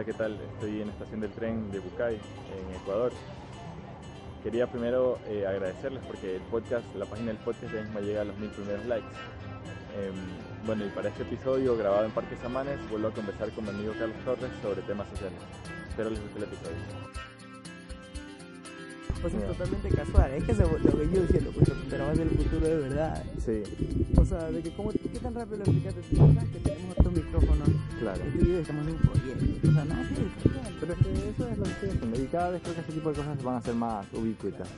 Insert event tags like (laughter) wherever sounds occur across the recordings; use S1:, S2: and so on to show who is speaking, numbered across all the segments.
S1: Hola, ¿qué tal? Estoy en la estación del tren de Bucay, en Ecuador. Quería primero eh, agradecerles porque el podcast, la página del podcast ya mismo llega a los mil primeros likes. Em, bueno, y para este episodio grabado en Parque Samanes, vuelvo a conversar con mi amigo Carlos Torres sobre temas sociales. Espero les guste el episodio.
S2: Pues es
S1: Ya.
S2: totalmente casual, es que se, lo que yo diciendo, pues pero va a ser el futuro de verdad.
S1: Sí,
S2: O sea, de que cómo, ¿qué tan rápido lo explicaste? Que tenemos otros micrófonos,
S1: claro.
S2: video estamos en un proyecto, o sea.
S1: Pero es que eso es lo que estoy haciendo y cada vez creo que este tipo de cosas van a ser más ubicuitas.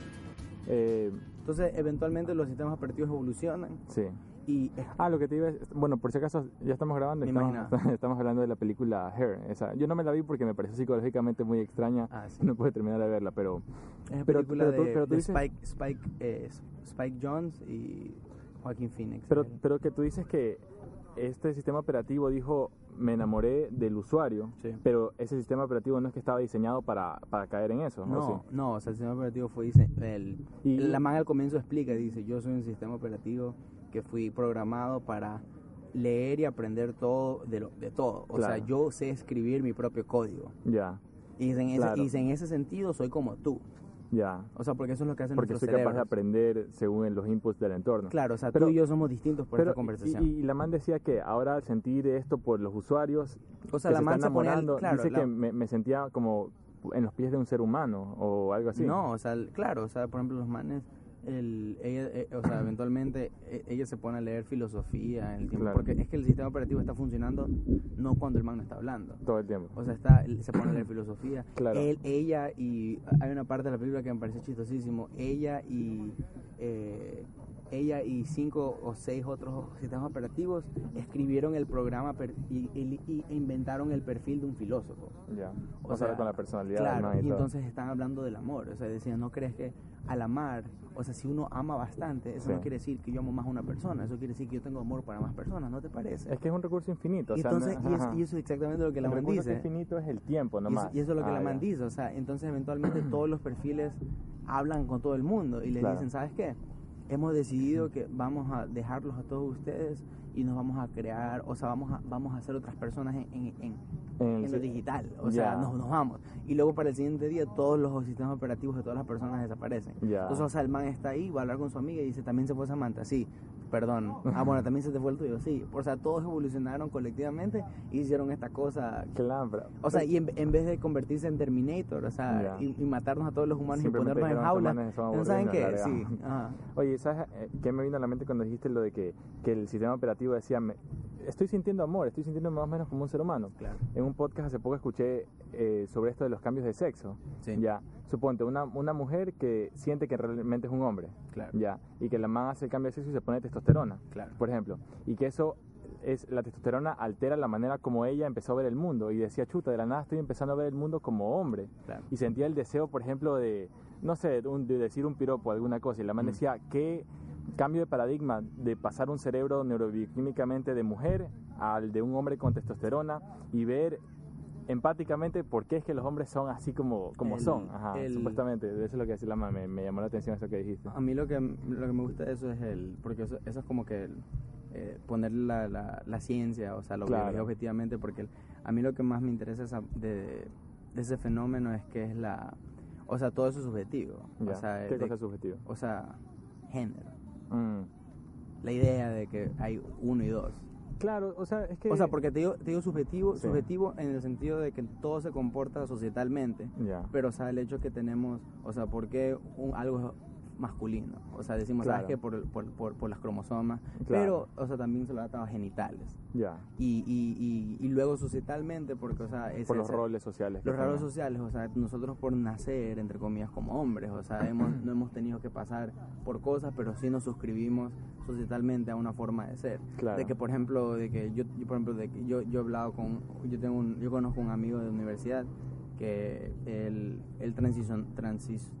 S1: Eh,
S2: Entonces, eventualmente los sistemas operativos evolucionan
S1: sí.
S2: y es-
S1: Ah, lo que te iba a bueno, por si acaso ya estamos grabando, estamos, (laughs) estamos hablando de la película Hair. Esa, yo no me la vi porque me pareció psicológicamente muy extraña,
S2: Ah, sí.
S1: no pude terminar de verla, pero
S2: es
S1: Pero-
S2: película
S1: pero
S2: de,
S1: pero tú
S2: de
S1: dices-
S2: Spike, Spike, eh, Spike Jones y Joaquin Phoenix.
S1: pero, pero que tú dices que este sistema operativo dijo me enamoré del usuario,
S2: Sí.
S1: pero ese sistema operativo no es que estaba diseñado para, para caer en eso, ¿no?
S2: No, no, o sea, el sistema operativo fue el,
S1: Y-
S2: la man al comienzo explica, dice, yo soy un sistema operativo que fui programado para leer y aprender todo de lo de todo. O sea, yo sé escribir mi propio código.
S1: Ya,
S2: Y en ese,
S1: Claro.
S2: y dice, en ese sentido soy como tú.
S1: Ya.
S2: O sea, porque eso es lo que hacen
S1: Porque soy
S2: nuestros
S1: capaz de
S2: cerebros.
S1: aprender según los inputs del entorno.
S2: Claro, o sea,
S1: Pero-
S2: tú y yo somos distintos por
S1: Pero,
S2: esta conversación.
S1: Y, y la man decía que ahora al sentir esto por los usuarios,
S2: o sea,
S1: que
S2: la
S1: se
S2: man
S1: está
S2: se
S1: enamorando,
S2: claro,
S1: dice
S2: la-
S1: que me, me sentía como en los pies de un ser humano o algo así.
S2: No, o sea, claro, o sea, por ejemplo, los manes, el, ella, eh, o sea, eventualmente eh, ella se pone a leer filosofía en el tiempo,
S1: Claro.
S2: porque es que el sistema operativo está funcionando no cuando el man no está hablando.
S1: Todo el tiempo.
S2: O sea, está, se pone a leer filosofía.
S1: Claro.
S2: Él, ella y hay una parte de la película que me pareció chistosísimo. Ella y eh, ella y cinco o seis otros sistemas operativos escribieron el programa per- y, y- y inventaron el perfil de un filósofo.
S1: Ya.
S2: O
S1: O, sea,
S2: sea,
S1: con la personalidad del
S2: Claro,
S1: man y,
S2: y entonces están hablando del amor. O sea, decían, ¿no crees que al amar, o sea, si uno ama bastante, eso
S1: Sí.
S2: no quiere decir que yo amo más a una persona, eso quiere decir que yo tengo amor para más personas, ¿no te parece?
S1: Es que es un recurso infinito. o
S2: y
S1: sea, no-
S2: entonces, y, es-
S1: ajá.
S2: y eso es exactamente lo que la
S1: el
S2: man
S1: recurso
S2: dice.
S1: infinito es el tiempo
S2: Y eso,
S1: nomás.
S2: y eso es lo que
S1: Ah,
S2: la man dice, o sea, entonces eventualmente todos los perfiles hablan con todo el mundo y les
S1: Claro.
S2: dicen, ¿sabes qué? Hemos decidido que vamos a dejarlos a todos ustedes y nos vamos a crear, o sea, vamos a, vamos a ser otras personas en, en, en- lo digital, o sea, nos, nos vamos. Y luego para el siguiente día todos los sistemas operativos de todas las personas desaparecen. Entonces, o sea, el man está ahí, va a hablar con su amiga y dice, ¿también se fue Samantha? Sí, perdón. Ah, bueno, también se te fue el tuyo, sí. O sea, todos evolucionaron colectivamente y hicieron esta cosa
S1: Claro,
S2: o sea, y en, en vez de convertirse en Terminator, o sea, y, y matarnos a todos los humanos y ponernos en jaulas,
S1: "Estos manes son
S2: ¿no saben qué? Sí,
S1: largamos".
S2: ajá.
S1: Oye, ¿sabes eh, qué me vino a la mente cuando dijiste lo de que, que el sistema operativo decía, me- estoy sintiendo amor, estoy sintiendo más o menos como un ser humano?
S2: Claro.
S1: En un podcast hace poco escuché eh, sobre esto de los cambios de sexo.
S2: Sí.
S1: Ya, suponte, una, una mujer que siente que realmente es un hombre.
S2: Claro.
S1: Ya, y que la man hace el cambio de sexo y se pone testosterona.
S2: Claro.
S1: Por ejemplo. Y que eso es, la testosterona altera la manera como ella empezó a ver el mundo. Y decía, chuta, de la nada estoy empezando a ver el mundo como hombre.
S2: Claro.
S1: Y sentía el deseo, por ejemplo, de, no sé, de, un- de decir un piropo, alguna cosa. Y la man
S2: Mm.
S1: decía, ¿qué cambio de paradigma de pasar un cerebro neurobioquímicamente de mujer al de un hombre con testosterona y ver empáticamente por qué es que los hombres son así como, como
S2: El-
S1: son, Ajá,
S2: el-
S1: supuestamente, eso es lo que decía la me, me llamó la atención eso que dijiste.
S2: A mí lo que, lo que me gusta de eso es el, porque eso, eso es como que el, eh, poner la, la, la ciencia, o sea, lo
S1: Claro.
S2: biología objetivamente, porque a mí lo que más me interesa esa- de, de ese fenómeno es que es la, o sea, todo eso es subjetivo,
S1: Ya,
S2: o sea,
S1: ¿Qué
S2: de-
S1: cosa es subjetivo?
S2: o sea, género,
S1: Mm.
S2: la idea de que hay uno y dos.
S1: Claro, o sea, es que...
S2: O sea, porque te digo, te digo subjetivo,
S1: Sí.
S2: subjetivo en el sentido de que todo se comporta societalmente,
S1: Ya.
S2: pero o sea, el hecho que tenemos, o sea, ¿por qué un, algo es masculino? O sea, decimos, ¿sabes
S1: Claro.
S2: qué? Por, por, por, por las cromosomas,
S1: Claro.
S2: pero, o sea, también se lo da a genitales.
S1: Ya.
S2: Y, y, y, y luego societalmente, porque, o sea, es
S1: Por los
S2: ese-
S1: roles sociales.
S2: los roles sociales, o sea, nosotros por nacer, entre comillas, como hombres, o sea, hemos, (clears throat) no hemos tenido que pasar por cosas, pero sí nos suscribimos societalmente a una forma de ser.
S1: Claro.
S2: De que, por ejemplo, de que yo, yo, por ejemplo, de que yo, yo he hablado con, yo tengo un, yo conozco un amigo de universidad que él, él transición, transis,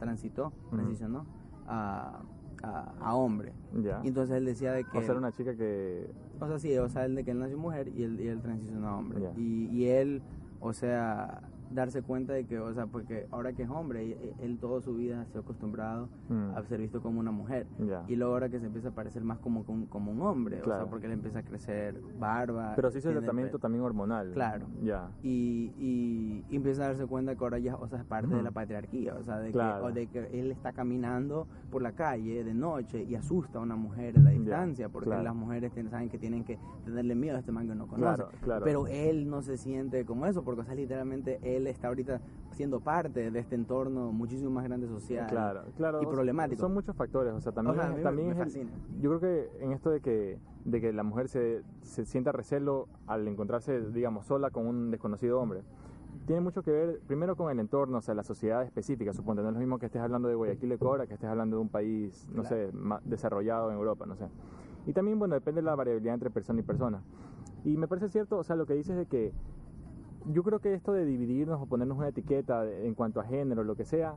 S2: transitó,
S1: Ujú.
S2: transicionó a, a, a hombre.
S1: Ya.
S2: Y entonces él decía de que...
S1: O sea, era una chica que...
S2: O sea, sí, o sea, el de que él nació mujer y él, y él transicionó a hombre.
S1: Ya.
S2: Y, y él, o sea, darse cuenta de que, o sea, porque ahora que es hombre, él, él toda su vida se ha acostumbrado
S1: Mm.
S2: a ser visto como una mujer.
S1: Ya.
S2: Y luego ahora que se empieza a parecer más como, como, como un hombre, o
S1: Claro.
S2: sea, porque le empieza a crecer barba.
S1: Pero sí hizo el tratamiento
S2: pe-
S1: también hormonal.
S2: Claro.
S1: Ya.
S2: Y, y, y empieza a darse cuenta que ahora ya, o sea, es parte de
S1: Ujú.
S2: la patriarquía, o sea, de,
S1: Claro.
S2: que, o de que él está caminando por la calle de noche y asusta a una mujer a la distancia, porque
S1: claro.
S2: las mujeres tienen- saben que tienen que tenerle miedo a este man que no conoce.
S1: Claro, claro.
S2: Pero él no se siente como eso, porque o sea, literalmente él está ahorita siendo parte de este entorno muchísimo más grande social
S1: Claro, claro.
S2: y problemático.
S1: Son muchos factores, o sea, también,
S2: O sea, me-
S1: también
S2: me
S1: es el- yo creo que en esto de que, de que la mujer se, se sienta recelo al encontrarse, digamos, sola con un desconocido hombre, tiene mucho que ver primero con el entorno, o sea, la sociedad específica, suponte, no es lo mismo que estés hablando de Guayaquil, Ecuador, que estés hablando de un país, no
S2: Claro.
S1: sé, desarrollado en Europa, no sé. Y también, bueno, depende de la variabilidad entre persona y persona. Y me parece cierto, o sea, lo que dices de que yo creo que esto de dividirnos o ponernos una etiqueta en cuanto a género, lo que sea,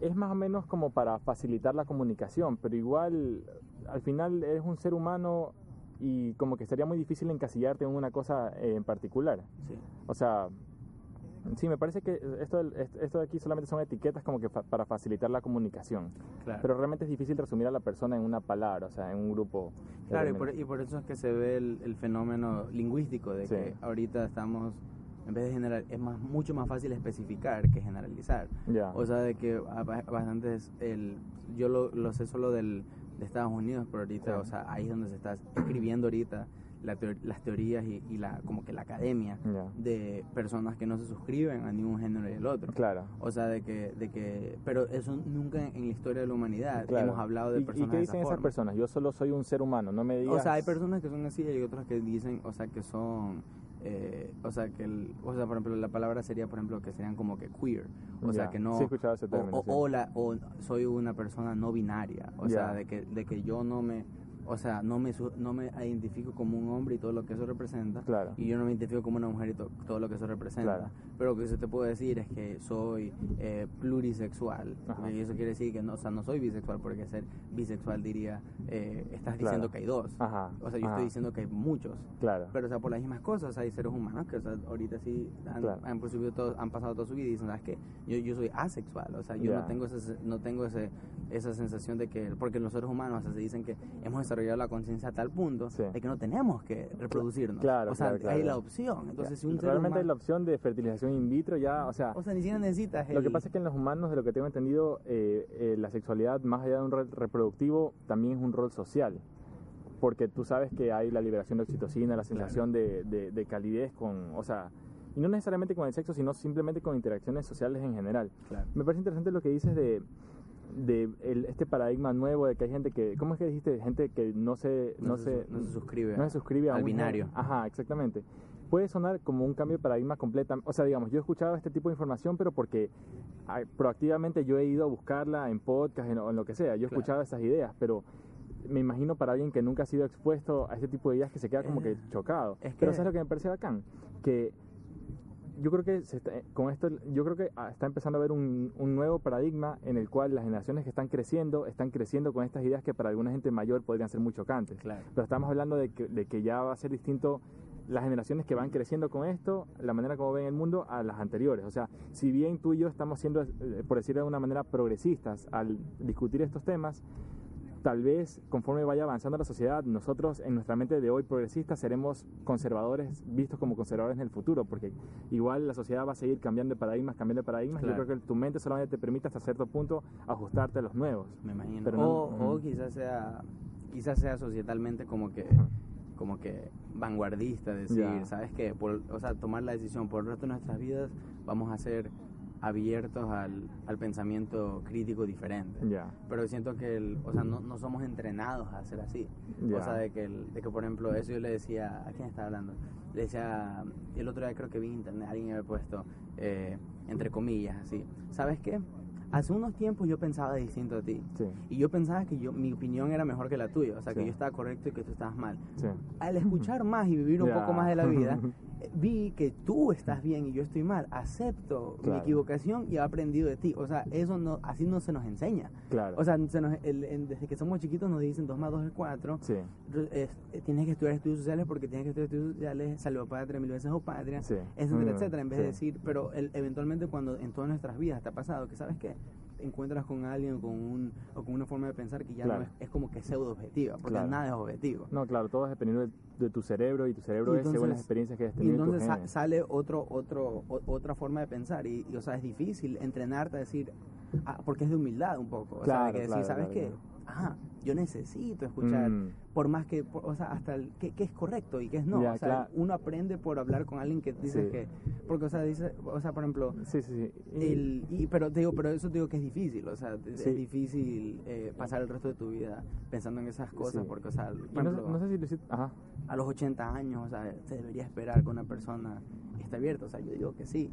S1: es más o menos como para facilitar la comunicación, pero igual al final eres un ser humano y como que sería muy difícil encasillarte en una cosa en particular.
S2: Sí.
S1: O sea, sí, me parece que esto, esto de aquí solamente son etiquetas como que fa- para facilitar la comunicación,
S2: Claro.
S1: pero realmente es difícil resumir a la persona en una palabra, o sea, en un grupo.
S2: Claro, y por, y por eso es que se ve el, el fenómeno lingüístico de
S1: Sí.
S2: que ahorita estamos, en vez de general, es más, mucho más fácil especificar que generalizar.
S1: Ya.
S2: O sea, de que bastantes, el, yo lo, lo sé solo del, de Estados Unidos, pero ahorita,
S1: Sí.
S2: o sea, ahí es donde se está escribiendo ahorita la teo- las teorías y, y la, como que la academia
S1: Ya.
S2: de personas que no se suscriben a ningún género y el otro.
S1: Claro.
S2: O sea, de que, de que, pero eso nunca en la historia de la humanidad
S1: Claro.
S2: hemos hablado de
S1: ¿Y-
S2: personas
S1: ¿Y qué
S2: de
S1: dicen
S2: esa
S1: esas
S2: forma.
S1: personas? Yo solo soy un ser humano, no me digas...
S2: O sea, hay personas que son así y hay otras que dicen, o sea, que son, eh, o sea, que, el, o sea, por ejemplo, la palabra sería, por ejemplo, que serían como que queer, o sea, que no,
S1: sí ese
S2: o,
S1: término,
S2: o,
S1: sí.
S2: o la- o soy una persona no binaria, o sea, de que, de que yo no me, o sea, no me, no me identifico como un hombre y todo lo que eso representa,
S1: Claro.
S2: y yo no me identifico como una mujer y to- todo lo que eso representa.
S1: Claro.
S2: Pero lo que se te puede decir es que soy eh, plurisexual.
S1: Ajá.
S2: Y eso quiere decir que no, o sea, no soy bisexual, porque ser bisexual diría, eh, estás
S1: Claro.
S2: diciendo que hay dos.
S1: Ajá,
S2: O sea, yo
S1: ajá.
S2: estoy diciendo que hay muchos.
S1: Claro.
S2: Pero, o sea, por las mismas cosas, hay seres humanos que, o sea, ahorita sí han, han, todo- han pasado toda su vida y dicen, ¿sabes qué? Yo, yo soy asexual. O sea, yo
S1: Ya.
S2: no tengo, ese, no tengo ese, esa sensación de que, porque los seres humanos, o sea, se dicen que hemos desarrollado la conciencia a tal punto
S1: Sí.
S2: de que no tenemos que reproducirnos.
S1: Claro,
S2: o sea,
S1: claro, claro.
S2: hay la opción. Entonces, si un
S1: Realmente hay la
S2: humano-
S1: opción de fertilización in vitro ya, o sea,
S2: O sea, ni siquiera necesitas
S1: lo que
S2: el-
S1: pasa es que en los humanos, de lo que tengo entendido, eh, eh, la sexualidad, más allá de un rol reproductivo, también es un rol social. Porque tú sabes que hay la liberación de oxitocina, la sensación de, de- de calidez con, o sea, y no necesariamente con el sexo, sino simplemente con interacciones sociales en general.
S2: Claro.
S1: Me parece interesante lo que dices de, de el- este paradigma nuevo de que hay gente que, ¿cómo es que dijiste? Gente que no se, no,
S2: no,
S1: se,
S2: se, no se suscribe,
S1: no se suscribe a
S2: al
S1: un género.
S2: binario.
S1: Ajá, exactamente. Puede sonar como un cambio de paradigma completa. O sea, digamos, yo he escuchado este tipo de información, pero porque ah, proactivamente yo he ido a buscarla en podcast, en, en lo que sea. Yo he
S2: Claro.
S1: escuchado esas ideas, pero me imagino para alguien que nunca ha sido expuesto a este tipo de ideas que se queda como que chocado.
S2: es
S1: Pero
S2: que-
S1: ¿sabes lo que me parece bacán? Que yo creo que se está- con esto yo creo que ah, está empezando a haber un, un nuevo paradigma en el cual las generaciones que están creciendo están creciendo con estas ideas que para alguna gente mayor podrían ser muy chocantes
S2: Claro.
S1: pero estamos hablando de que, de que ya va a ser distinto las generaciones que van creciendo con esto, la manera como ven el mundo a las anteriores. O sea, si bien tú y yo estamos siendo, eh, por decirlo de una manera, progresistas al discutir estos temas, tal vez conforme vaya avanzando la sociedad, nosotros en nuestra mente de hoy progresistas seremos conservadores, vistos como conservadores en el futuro, porque igual la sociedad va a seguir cambiando de paradigmas, cambiando de paradigmas.
S2: Claro.
S1: Yo creo que tu mente solamente te permite hasta cierto punto ajustarte a los nuevos.
S2: me imagino.
S1: Pero
S2: o,
S1: no-
S2: o
S1: Ujú.
S2: quizás sea, quizás sea societalmente como que, como que vanguardista, decir,
S1: Ya.
S2: ¿sabes qué? Por, o sea, tomar la decisión por el resto de nuestras vidas vamos a ser abiertos al, al pensamiento crítico diferente.
S1: Ya.
S2: Pero siento que, el, o sea, no, no somos entrenados a ser así.
S1: Ya.
S2: O sea, de que, el- de que, por ejemplo, eso yo le decía, ¿a quién estaba hablando? Le decía, el otro día creo que vi en internet, alguien había puesto, eh, entre comillas, así, ¿sabes qué? Hace unos tiempos yo pensaba distinto a ti.
S1: Sí.
S2: Y yo pensaba que yo, mi opinión era mejor que la tuya, o sea, que
S1: Sí.
S2: yo estaba correcto y que tú estabas mal.
S1: Sí.
S2: Al escuchar (laughs) más y vivir un
S1: Ya.
S2: poco más de la vida, (laughs) vi que tú estás bien y yo estoy mal, acepto mi
S1: Claro.
S2: equivocación y he aprendido de ti. O sea, eso no, así no se nos enseña.
S1: Claro.
S2: O sea, se nos- el- desde que somos chiquitos nos dicen 2 más 2 es 4.
S1: sí,
S2: tienes que estudiar estudios sociales porque tienes que estudiar estudios sociales, salvo patria mil veces o patria,
S1: sí.
S2: etcétera,
S1: Mm,
S2: etcétera. En vez de
S1: sí.
S2: decir, pero el- eventualmente cuando en todas nuestras vidas te ha pasado que, ¿sabes qué? Encuentras con alguien o con, un, o con una forma de pensar que ya
S1: Claro.
S2: no es, es como que pseudo objetiva, porque
S1: Claro.
S2: nada es objetivo.
S1: No, claro, todo es dependiendo de, de tu cerebro y tu cerebro
S2: Y
S1: es según las experiencias que hayas
S2: Y
S1: tenido en tus
S2: entonces sa-
S1: genes.
S2: sale otro, otro, o- otra forma de pensar y, y, o sea, es difícil entrenarte a decir, ah, porque es de humildad un poco, o sea,
S1: Claro,
S2: de que decir,
S1: claro,
S2: ¿sabes
S1: claro,
S2: qué? Ajá, yo necesito escuchar,
S1: Mm,
S2: por más que, por- o sea, hasta el, qué, qué es correcto y qué es no, o sea,
S1: claro.
S2: uno aprende por hablar con alguien que dice
S1: Sí.
S2: que, porque, o sea, dice, o sea, por ejemplo,
S1: sí, sí, sí.
S2: El, y, pero te digo, pero eso te digo que es difícil, o sea, es difícil eh, pasar el resto de tu vida pensando en esas cosas,
S1: Sí.
S2: porque, o sea, por
S1: no,
S2: ejemplo,
S1: no sé si lo hiciste. Ajá.
S2: a los 80 años, o sea, se debería esperar que una persona esté abierta, o sea, yo digo que sí.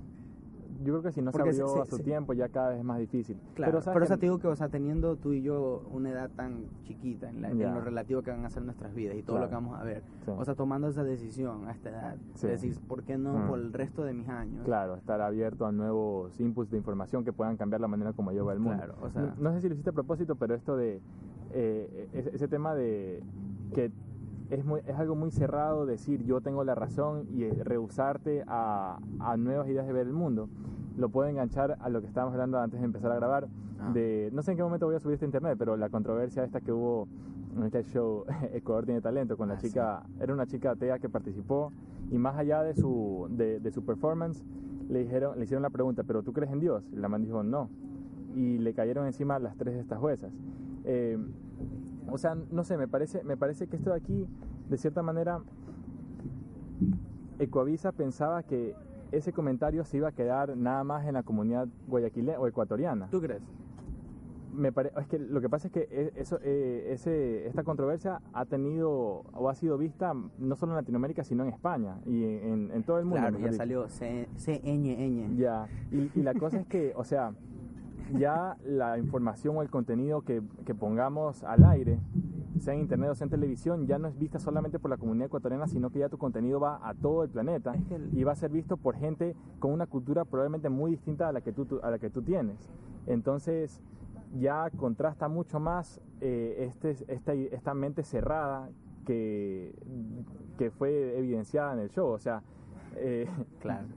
S1: Yo creo que si no
S2: Porque
S1: se abrió
S2: se-
S1: a su
S2: se-
S1: tiempo, ya cada vez es más difícil.
S2: Claro, pero,
S1: ¿sabes
S2: o sea,
S1: qué?
S2: te digo que, o sea, teniendo tú y yo una edad tan chiquita en, la- en lo relativo que van a ser nuestras vidas y todo lo que
S1: Claro.
S2: vamos a ver,
S1: Sí.
S2: o sea, tomando esa decisión a esta edad,
S1: Sí.
S2: decir, ¿por qué no
S1: Mm.
S2: por el resto de mis años?
S1: Claro, estar abierto a nuevos inputs de información que puedan cambiar la manera como yo veo el mundo.
S2: Claro, o sea-
S1: no, no sé si lo hiciste a propósito, pero esto de eh, ese, ese tema de que es, muy, es algo muy cerrado decir yo tengo la razón y eh, rehusarte a, a nuevas ideas de ver el mundo, lo puedo enganchar a lo que estábamos hablando antes de empezar a grabar.
S2: Ah.
S1: De, no sé en qué momento voy a subir este internet, pero la controversia esta que hubo en este show (laughs) Ecuador tiene talento con la
S2: Ah,
S1: chica, era una chica atea que participó y más allá de su, de, de su performance, le, dijeron, le hicieron la pregunta, ¿pero tú crees en Dios? Y la man dijo, no. Y le cayeron encima las tres de estas juezas. Eh, o sea, no sé, me parece, me parece que esto de aquí, de cierta manera, Ecoavisa pensaba que ese comentario se iba a quedar nada más en la comunidad guayaquileña o ecuatoriana.
S2: ¿Tú crees?
S1: Me pare- es que lo que pasa es que e- eso, eh, ese, esta controversia ha tenido o ha sido vista no solo en Latinoamérica, sino en España y en, en todo el mundo.
S2: Claro, ya
S1: dicho.
S2: salió CNN.
S1: Ya, y, y la cosa es que, o sea, ya la información o el contenido que, que pongamos al aire, sea en internet o sea en televisión, ya no es vista solamente por la comunidad ecuatoriana, sino que ya tu contenido va a todo el planeta
S2: Es que el-
S1: y va a ser visto por gente con una cultura probablemente muy distinta a la que tú, tú- a la que tú tienes. Entonces, ya contrasta mucho más eh, este, esta, esta mente cerrada que, que fue evidenciada en el show. O sea, eh,
S2: Claro.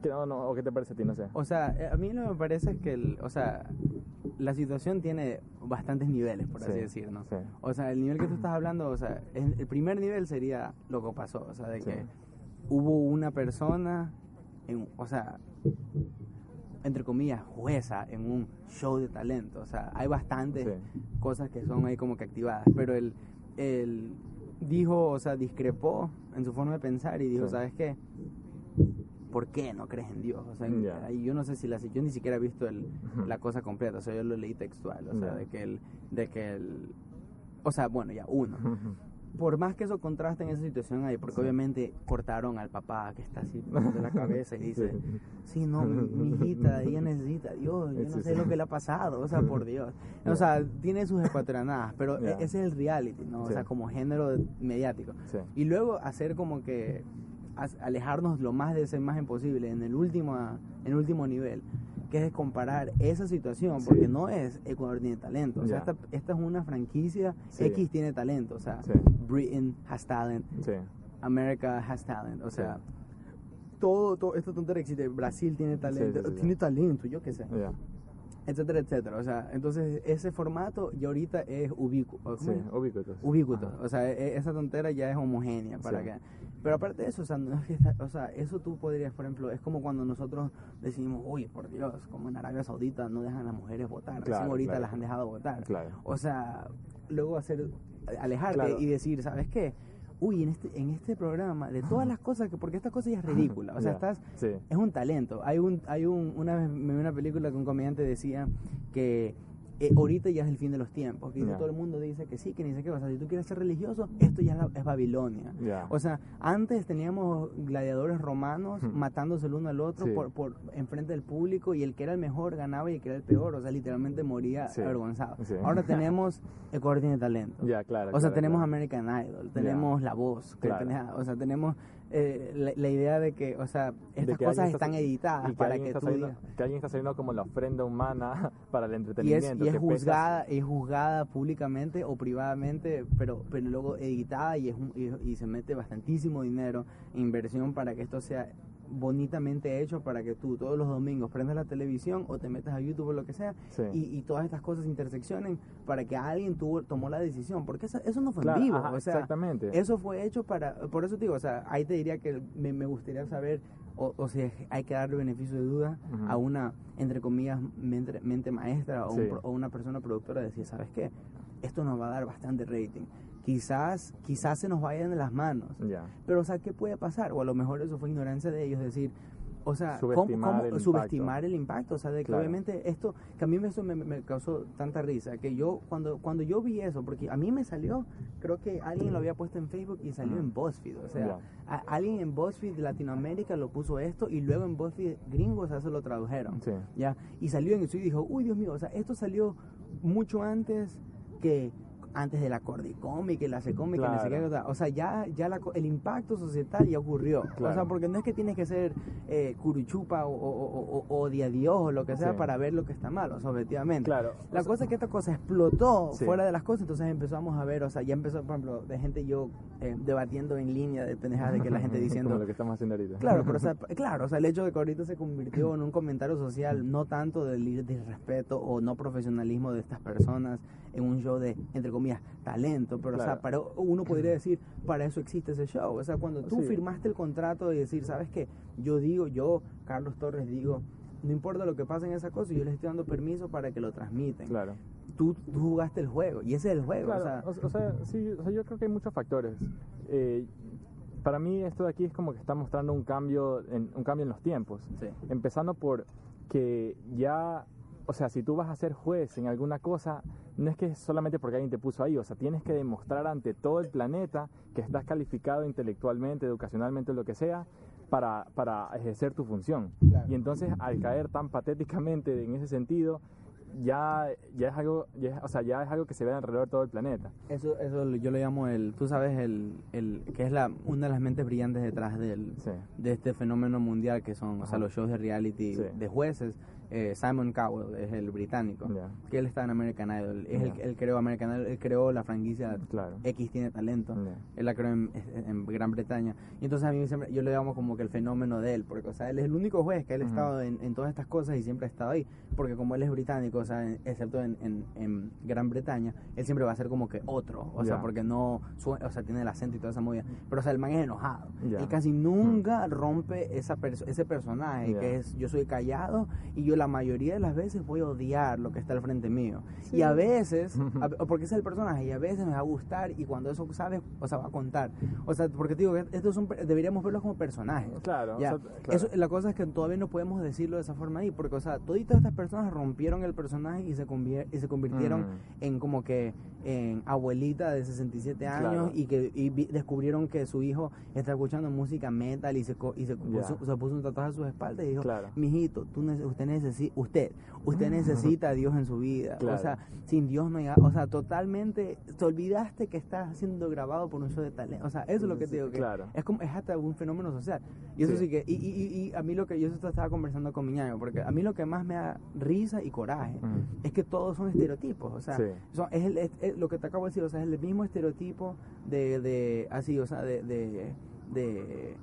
S1: Que no, no, ¿O qué te parece a ti? No sé.
S2: O sea, eh, a mí lo que me parece es que, el, o sea, la situación tiene bastantes niveles, por así
S1: Sí,
S2: decir, ¿no?
S1: sí.
S2: O sea, el nivel que tú estás hablando, o sea, el, el primer nivel sería lo que pasó, o sea, de
S1: Sí.
S2: que hubo una persona, en, o sea, entre comillas, jueza en un show de talento. O sea, hay bastantes cosas que son ahí como que activadas, pero él, él dijo, o sea, discrepó en su forma de pensar y dijo. ¿sabes qué? ¿Por qué no crees en Dios? O sea, ahí yo no sé si la yo ni siquiera he visto el, la cosa completa, o sea, yo lo leí textual, o sea,
S1: Ya.
S2: de que el, de que el, o sea, bueno, ya uno. Por más que eso contraste en esa situación ahí, porque
S1: Sí.
S2: obviamente cortaron al papá que está así de la (laughs) cabeza y dice,
S1: Sí.
S2: sí, no, mi, mi hijita, ella necesita a Dios, yo no
S1: Sí,
S2: sé lo que le ha pasado, o sea, por Dios. O sea, tiene sus ecuatorianadas, pero e- ese es el reality, ¿no? O sea, como género mediático. Y luego hacer como que alejarnos lo más de esa imagen posible en el último, en el último nivel, que es comparar esa situación,
S1: Sí.
S2: porque no es Ecuador tiene talento, o sea, esta, esta es una franquicia,
S1: Sí.
S2: X tiene talento, o sea,
S1: Sí.
S2: Britain has talent,
S1: Sí.
S2: America has talent, o
S1: Sí.
S2: sea, todo, todo esta tontería existe, Brasil tiene talento,
S1: sí, sí.
S2: tiene talento, yo qué sé, etcétera, etcétera, o sea, entonces ese formato ya ahorita es ubicuo,
S1: Sí, ubicuitos.
S2: ubicuito.
S1: Ajá.
S2: O sea, e- esa tontera ya es homogénea para
S1: Sí.
S2: que. Pero aparte de eso, o sea, no es que está- o sea, eso tú podrías, por ejemplo, es como cuando nosotros decimos, oye, por Dios, como en Arabia Saudita no dejan a las mujeres votar,
S1: Claro,
S2: ahorita
S1: claro.
S2: las han dejado votar.
S1: Claro.
S2: O sea, luego hacer, alejarte y decir, ¿sabes qué? Uy, en este, en este programa, de todas las cosas, que porque esta cosa ya es ridícula, o sea, estás,
S1: Sí.
S2: es un talento. Hay un, hay un, una vez me vi una película que un comediante decía que eh, ahorita ya es el fin de los tiempos. Que dice, todo el mundo dice que sí, que ni sé qué. O sea, si tú quieres ser religioso, esto ya es, la- es Babilonia. O sea, antes teníamos gladiadores romanos
S1: Hmm.
S2: matándose el uno al otro
S1: Sí.
S2: por, por enfrente del público y el que era el mejor ganaba y el que era el peor. O sea, literalmente moría
S1: Sí.
S2: avergonzado.
S1: Sí.
S2: Ahora (laughs) tenemos Ecuador tiene talento.
S1: Ya, claro.
S2: O sea,
S1: claro,
S2: tenemos
S1: claro.
S2: American Idol, tenemos La Voz, que
S1: Claro.
S2: tenés- o sea, tenemos eh, la, la idea de que, o sea, estas
S1: que
S2: cosas están editadas para que tú
S1: saliendo-
S2: digas-
S1: que alguien está saliendo como la ofrenda humana (laughs) para el
S2: y es,
S1: entretenimiento.
S2: y es juzgada es juzgada públicamente o privadamente pero pero luego editada y es un- y, y se mete bastantísimo dinero inversión para que esto sea bonitamente hecho para que tú todos los domingos prendas la televisión o te metas a YouTube o lo que sea
S1: Sí.
S2: y, y todas estas cosas interseccionen para que alguien tuvo, tomó la decisión porque esa- eso no fue
S1: Claro,
S2: en vivo
S1: ajá,
S2: o sea
S1: exactamente.
S2: eso fue hecho para por eso te digo o sea ahí te diría que me, me gustaría saber o, o si hay que darle beneficio de duda
S1: Ujú.
S2: a una entre comillas mente, mente maestra o, un
S1: Sí.
S2: pro- o una persona productora de decir sabes qué esto nos va a dar bastante rating quizás quizás se nos vayan de las manos
S1: Ya.
S2: pero o sea qué puede pasar o a lo mejor eso fue ignorancia de ellos decir o sea, ¿cómo-
S1: Subestimar
S2: cómo
S1: el impacto.
S2: subestimar el impacto? O sea, de que
S1: Claro.
S2: obviamente esto, que a mí eso me, me causó tanta risa, que yo cuando, cuando yo vi eso, porque a mí me salió, creo que alguien lo había puesto en Facebook y salió en BuzzFeed, o sea,
S1: Ya.
S2: a- alguien en BuzzFeed de Latinoamérica lo puso esto y luego en BuzzFeed gringos a eso lo tradujeron,
S1: Sí.
S2: ¿ya? Y salió en eso y dijo, uy, Dios mío, o sea, esto salió mucho antes que antes de la Cordicomic, que la qué,
S1: Claro.
S2: o sea, o sea, ya, ya la el impacto societal ya ocurrió. O sea,
S1: Claro.
S2: porque no es que tienes que ser eh, curuchupa o, o, o, o Dios o lo que sea
S1: Sí.
S2: para ver lo que está mal, o sea, objetivamente.
S1: Claro.
S2: La cosa es que esta cosa explotó
S1: Sí.
S2: fuera de las cosas, entonces empezamos a ver, o sea, ya empezó, por ejemplo, de gente yo eh, debatiendo en línea de pendejadas de que la gente (laughs) diciendo,
S1: Como lo que estamos haciendo ahorita.
S2: Claro, pero o sea, (laughs) claro, o sea, el hecho de que ahorita se convirtió en un comentario social, no tanto del ir- disrespeto o no profesionalismo de estas personas en un show de, entre comillas, talento, pero o sea,
S1: Claro.
S2: para, uno podría (clears throat) decir, para eso existe ese show. O sea, cuando tú
S1: Sí.
S2: firmaste el contrato y decir, ¿sabes qué? Yo digo, yo, Carlos Torres, digo, no importa lo que pase en esa cosa, yo les estoy dando permiso para que lo transmiten.
S1: Claro.
S2: Tú, tú jugaste el juego y ese es el juego.
S1: Claro,
S2: o sea,
S1: o, o sea, sí, o sea, yo creo que hay muchos factores. Eh, para mí esto de aquí es como que está mostrando un cambio en, un cambio en los tiempos.
S2: sí.
S1: Empezando por que ya, o sea, si tú vas a ser juez en alguna cosa, no es que es solamente porque alguien te puso ahí, o sea, tienes que demostrar ante todo el planeta que estás calificado intelectualmente, educacionalmente, lo que sea, para, para ejercer tu función.
S2: Claro.
S1: Y entonces, al caer tan patéticamente en ese sentido, ya, ya es algo, ya es- o sea, ya es algo que se ve alrededor de todo el planeta.
S2: Eso, eso yo lo llamo el, tú sabes, el, el que es la, una de las mentes brillantes detrás del,
S1: Sí.
S2: de este fenómeno mundial que son, o sea, los shows de reality
S1: Sí.
S2: de jueces. Eh, Simon Cowell es el británico,
S1: Ya.
S2: que él está en American Idol, es el,
S1: Ya.
S2: él creó American Idol, él creó la franquicia
S1: Claro.
S2: X tiene talento,
S1: Ya.
S2: él la creó en, en Gran Bretaña, y entonces a mí siempre, yo le llamo como que el fenómeno de él, porque o sea, él es el único juez que él ha
S1: Ujú.
S2: estado en, en todas estas cosas y siempre ha estado ahí, porque como él es británico, o sea, en- excepto en, Gran Bretaña, él siempre va a ser como que otro, o sea, porque no, sue- o sea, tiene el acento y toda esa movida, pero o sea, el man es enojado, él casi nunca rompe esa perso- ese personaje que es yo soy callado y yo la mayoría de las veces voy a odiar lo que está al frente mío.
S1: Sí.
S2: Y a veces, a- porque ese es el personaje, y a veces me va a gustar y cuando eso sabes, o sea, va a contar. O sea, porque te digo que estos son, deberíamos verlos como personajes.
S1: Claro, o
S2: Ya.
S1: sea, claro.
S2: Eso, la cosa es que todavía no podemos decirlo de esa forma ahí, porque, o sea, toditas estas personas rompieron el personaje y se, convier- y se convirtieron
S1: Mm.
S2: en como que en abuelita de 67 años
S1: Claro.
S2: y que y descubrieron que su hijo está escuchando música metal y se, co- y se,
S1: Ya.
S2: puso, se puso un tatuaje a sus espaldas y dijo,
S1: Claro.
S2: mijito, tú usted necesita, usted, usted necesita a Dios en su vida.
S1: Claro.
S2: O sea, sin Dios no hay, o sea, totalmente, te olvidaste que estás siendo grabado por un show de talento. O sea, eso es lo que te digo, que
S1: Claro.
S2: es como, es hasta un fenómeno social. Y eso sí,
S1: Sí.
S2: que, y, y, y, a mí lo que, yo eso estaba conversando con mi ñaño, porque a mí lo que más me da risa y coraje
S1: Ujú.
S2: es que todos son estereotipos, o sea,
S1: Sí.
S2: son- es, el- es- es lo que te acabo de decir, o sea, es el mismo estereotipo de, de así, o sea, de, de, de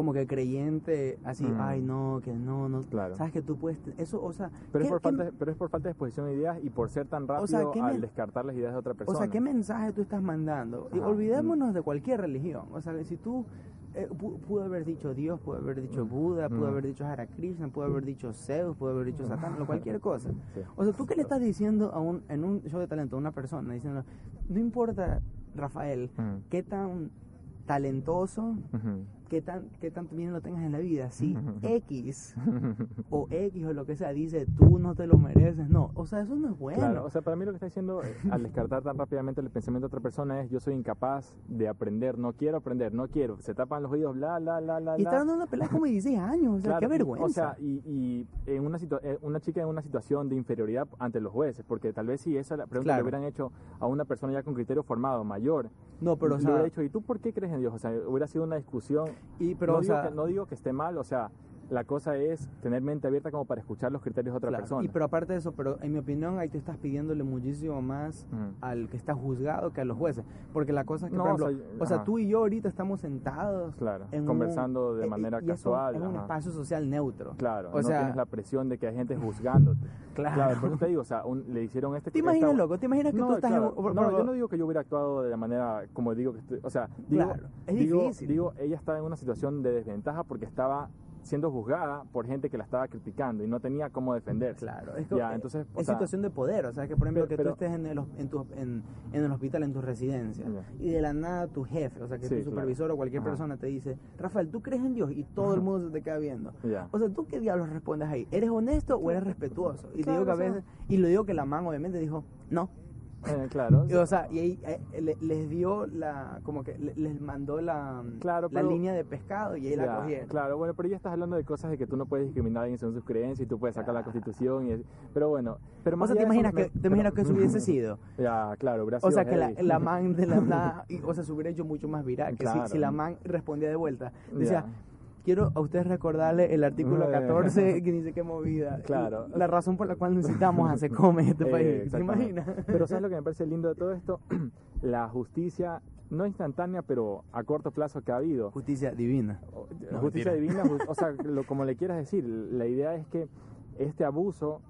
S2: como que creyente, así,
S1: Mm.
S2: ay no, que no, no,
S1: Claro.
S2: sabes que tú puedes, eso, o sea,
S1: Pero es,
S2: ¿qué-
S1: por falta, pero es por falta de exposición de ideas y por ser tan rápido
S2: O sea, ¿qué
S1: al descartar las ideas de otra
S2: o
S1: persona.
S2: sea, ¿qué mensaje tú estás mandando? Y olvidémonos de cualquier religión, o sea, si tú eh, pu- pudo haber dicho Dios, pudo haber dicho Buda, pudo
S1: Mm.
S2: haber dicho Hare Krishna, pudo haber dicho Zeus, pudo haber dicho Satán, o cualquier (laughs) cosa.
S1: Sí.
S2: O sea, ¿tú qué le estás diciendo a un, en un show de talento a una persona? Diciendo, no importa, Rafael, qué tan talentoso. Qué tan qué tanto bien lo tengas en la vida, si. X (laughs) o X o lo que sea dice, tú no te lo mereces, no, o sea, eso no es bueno.
S1: Claro, o sea, para mí lo que está diciendo eh, (laughs) al descartar tan rápidamente el pensamiento de otra persona es yo soy incapaz de aprender, no quiero aprender, no quiero, se tapan los oídos, bla, bla, bla, bla,
S2: y está dando una pelea como de 16 años, o sea,
S1: Claro,
S2: qué
S1: y-
S2: vergüenza.
S1: O sea, y, y en una, eh, una chica en una situación de inferioridad ante los jueces, porque tal vez si esa la pregunta
S2: Claro.
S1: le hubieran hecho a una persona ya con criterio formado, mayor,
S2: no, pero o sea,
S1: hubiera dicho, ¿y tú por qué crees en Dios? O sea, hubiera sido una discusión
S2: Y, pero,
S1: no,
S2: o
S1: digo
S2: sea,
S1: que, no digo que esté mal, o sea, la cosa es tener mente abierta como para escuchar los criterios de otra
S2: claro,
S1: persona.
S2: Y pero aparte de eso, pero en mi opinión ahí tú estás pidiéndole muchísimo más
S1: Ujú.
S2: al que está juzgado que a los jueces. Porque la cosa es que,
S1: No,
S2: por
S1: o sea,
S2: o tú y yo ahorita estamos sentados
S1: Claro,
S2: en un-
S1: conversando de
S2: eh,
S1: manera
S2: y
S1: casual.
S2: En un espacio social neutro.
S1: Claro,
S2: O
S1: no
S2: sea-
S1: tienes la presión de que hay gente juzgándote. (laughs)
S2: Claro.
S1: por eso te digo, o sea, un- le hicieron este...
S2: ¿Te imaginas, loco? ¿Te imaginas que
S1: No,
S2: tú estás
S1: claro,
S2: en...
S1: no,
S2: por-
S1: yo no digo que yo hubiera actuado de la manera como digo que estoy, o sea, digo,
S2: Claro, es
S1: digo,
S2: difícil.
S1: digo, ella estaba en una situación de desventaja porque estaba siendo juzgada por gente que la estaba criticando y no tenía cómo defenderse.
S2: Claro, es, que-
S1: Ya, entonces,
S2: es
S1: sea,
S2: situación de poder, o sea, que por ejemplo
S1: Pero-
S2: que
S1: pero-
S2: tú estés en el, en, tu, en, en el hospital, en tu residencia, y de la nada tu jefe, o sea, que
S1: Sí,
S2: tu
S1: claro.
S2: supervisor o cualquier
S1: Ajá.
S2: persona te dice, Rafael, ¿tú crees en Dios? Y todo el mundo se te queda viendo. O sea, ¿tú qué diablos respondes ahí? ¿Eres honesto o eres respetuoso? Y te digo que a veces, y le digo que la man obviamente dijo, no.
S1: Eh, claro. (laughs)
S2: O sea, y ahí eh, le- les dio la, como que le- les mandó la,
S1: Claro,
S2: la
S1: pero-
S2: línea de pescado y ahí la
S1: Ya,
S2: cogieron.
S1: Claro, bueno, pero ya estás hablando de cosas de que tú no puedes discriminar a alguien según sus creencias y tú puedes sacar la constitución. Y, pero bueno, pero
S2: O
S1: más
S2: sea, ¿te
S1: eso,
S2: imaginas, que,
S1: me-
S2: te
S1: pero-
S2: imaginas que eso hubiese sido? (laughs)
S1: Ya, claro, hubiera
S2: O sea, que la, la man de la (laughs) nada, y- o sea, se hubiera hecho mucho más viral. Que si-
S1: Claro.
S2: si, la man respondía de vuelta, decía,
S1: Ya.
S2: Quiero a ustedes recordarle el artículo
S1: Eh. (laughs)
S2: 14 que dice que movida.
S1: Claro.
S2: La razón por la cual necesitamos a Secome en este
S1: Eh,
S2: país. ¿Se
S1: exactamente.
S2: imagina?
S1: Pero ¿sabes lo que me parece lindo de todo esto? (clears throat) la justicia, no instantánea, pero a corto plazo que ha habido.
S2: Justicia divina. No,
S1: justicia
S2: mentira.
S1: divina, (laughs) o sea, lo- como le quieras decir, la idea es que este abuso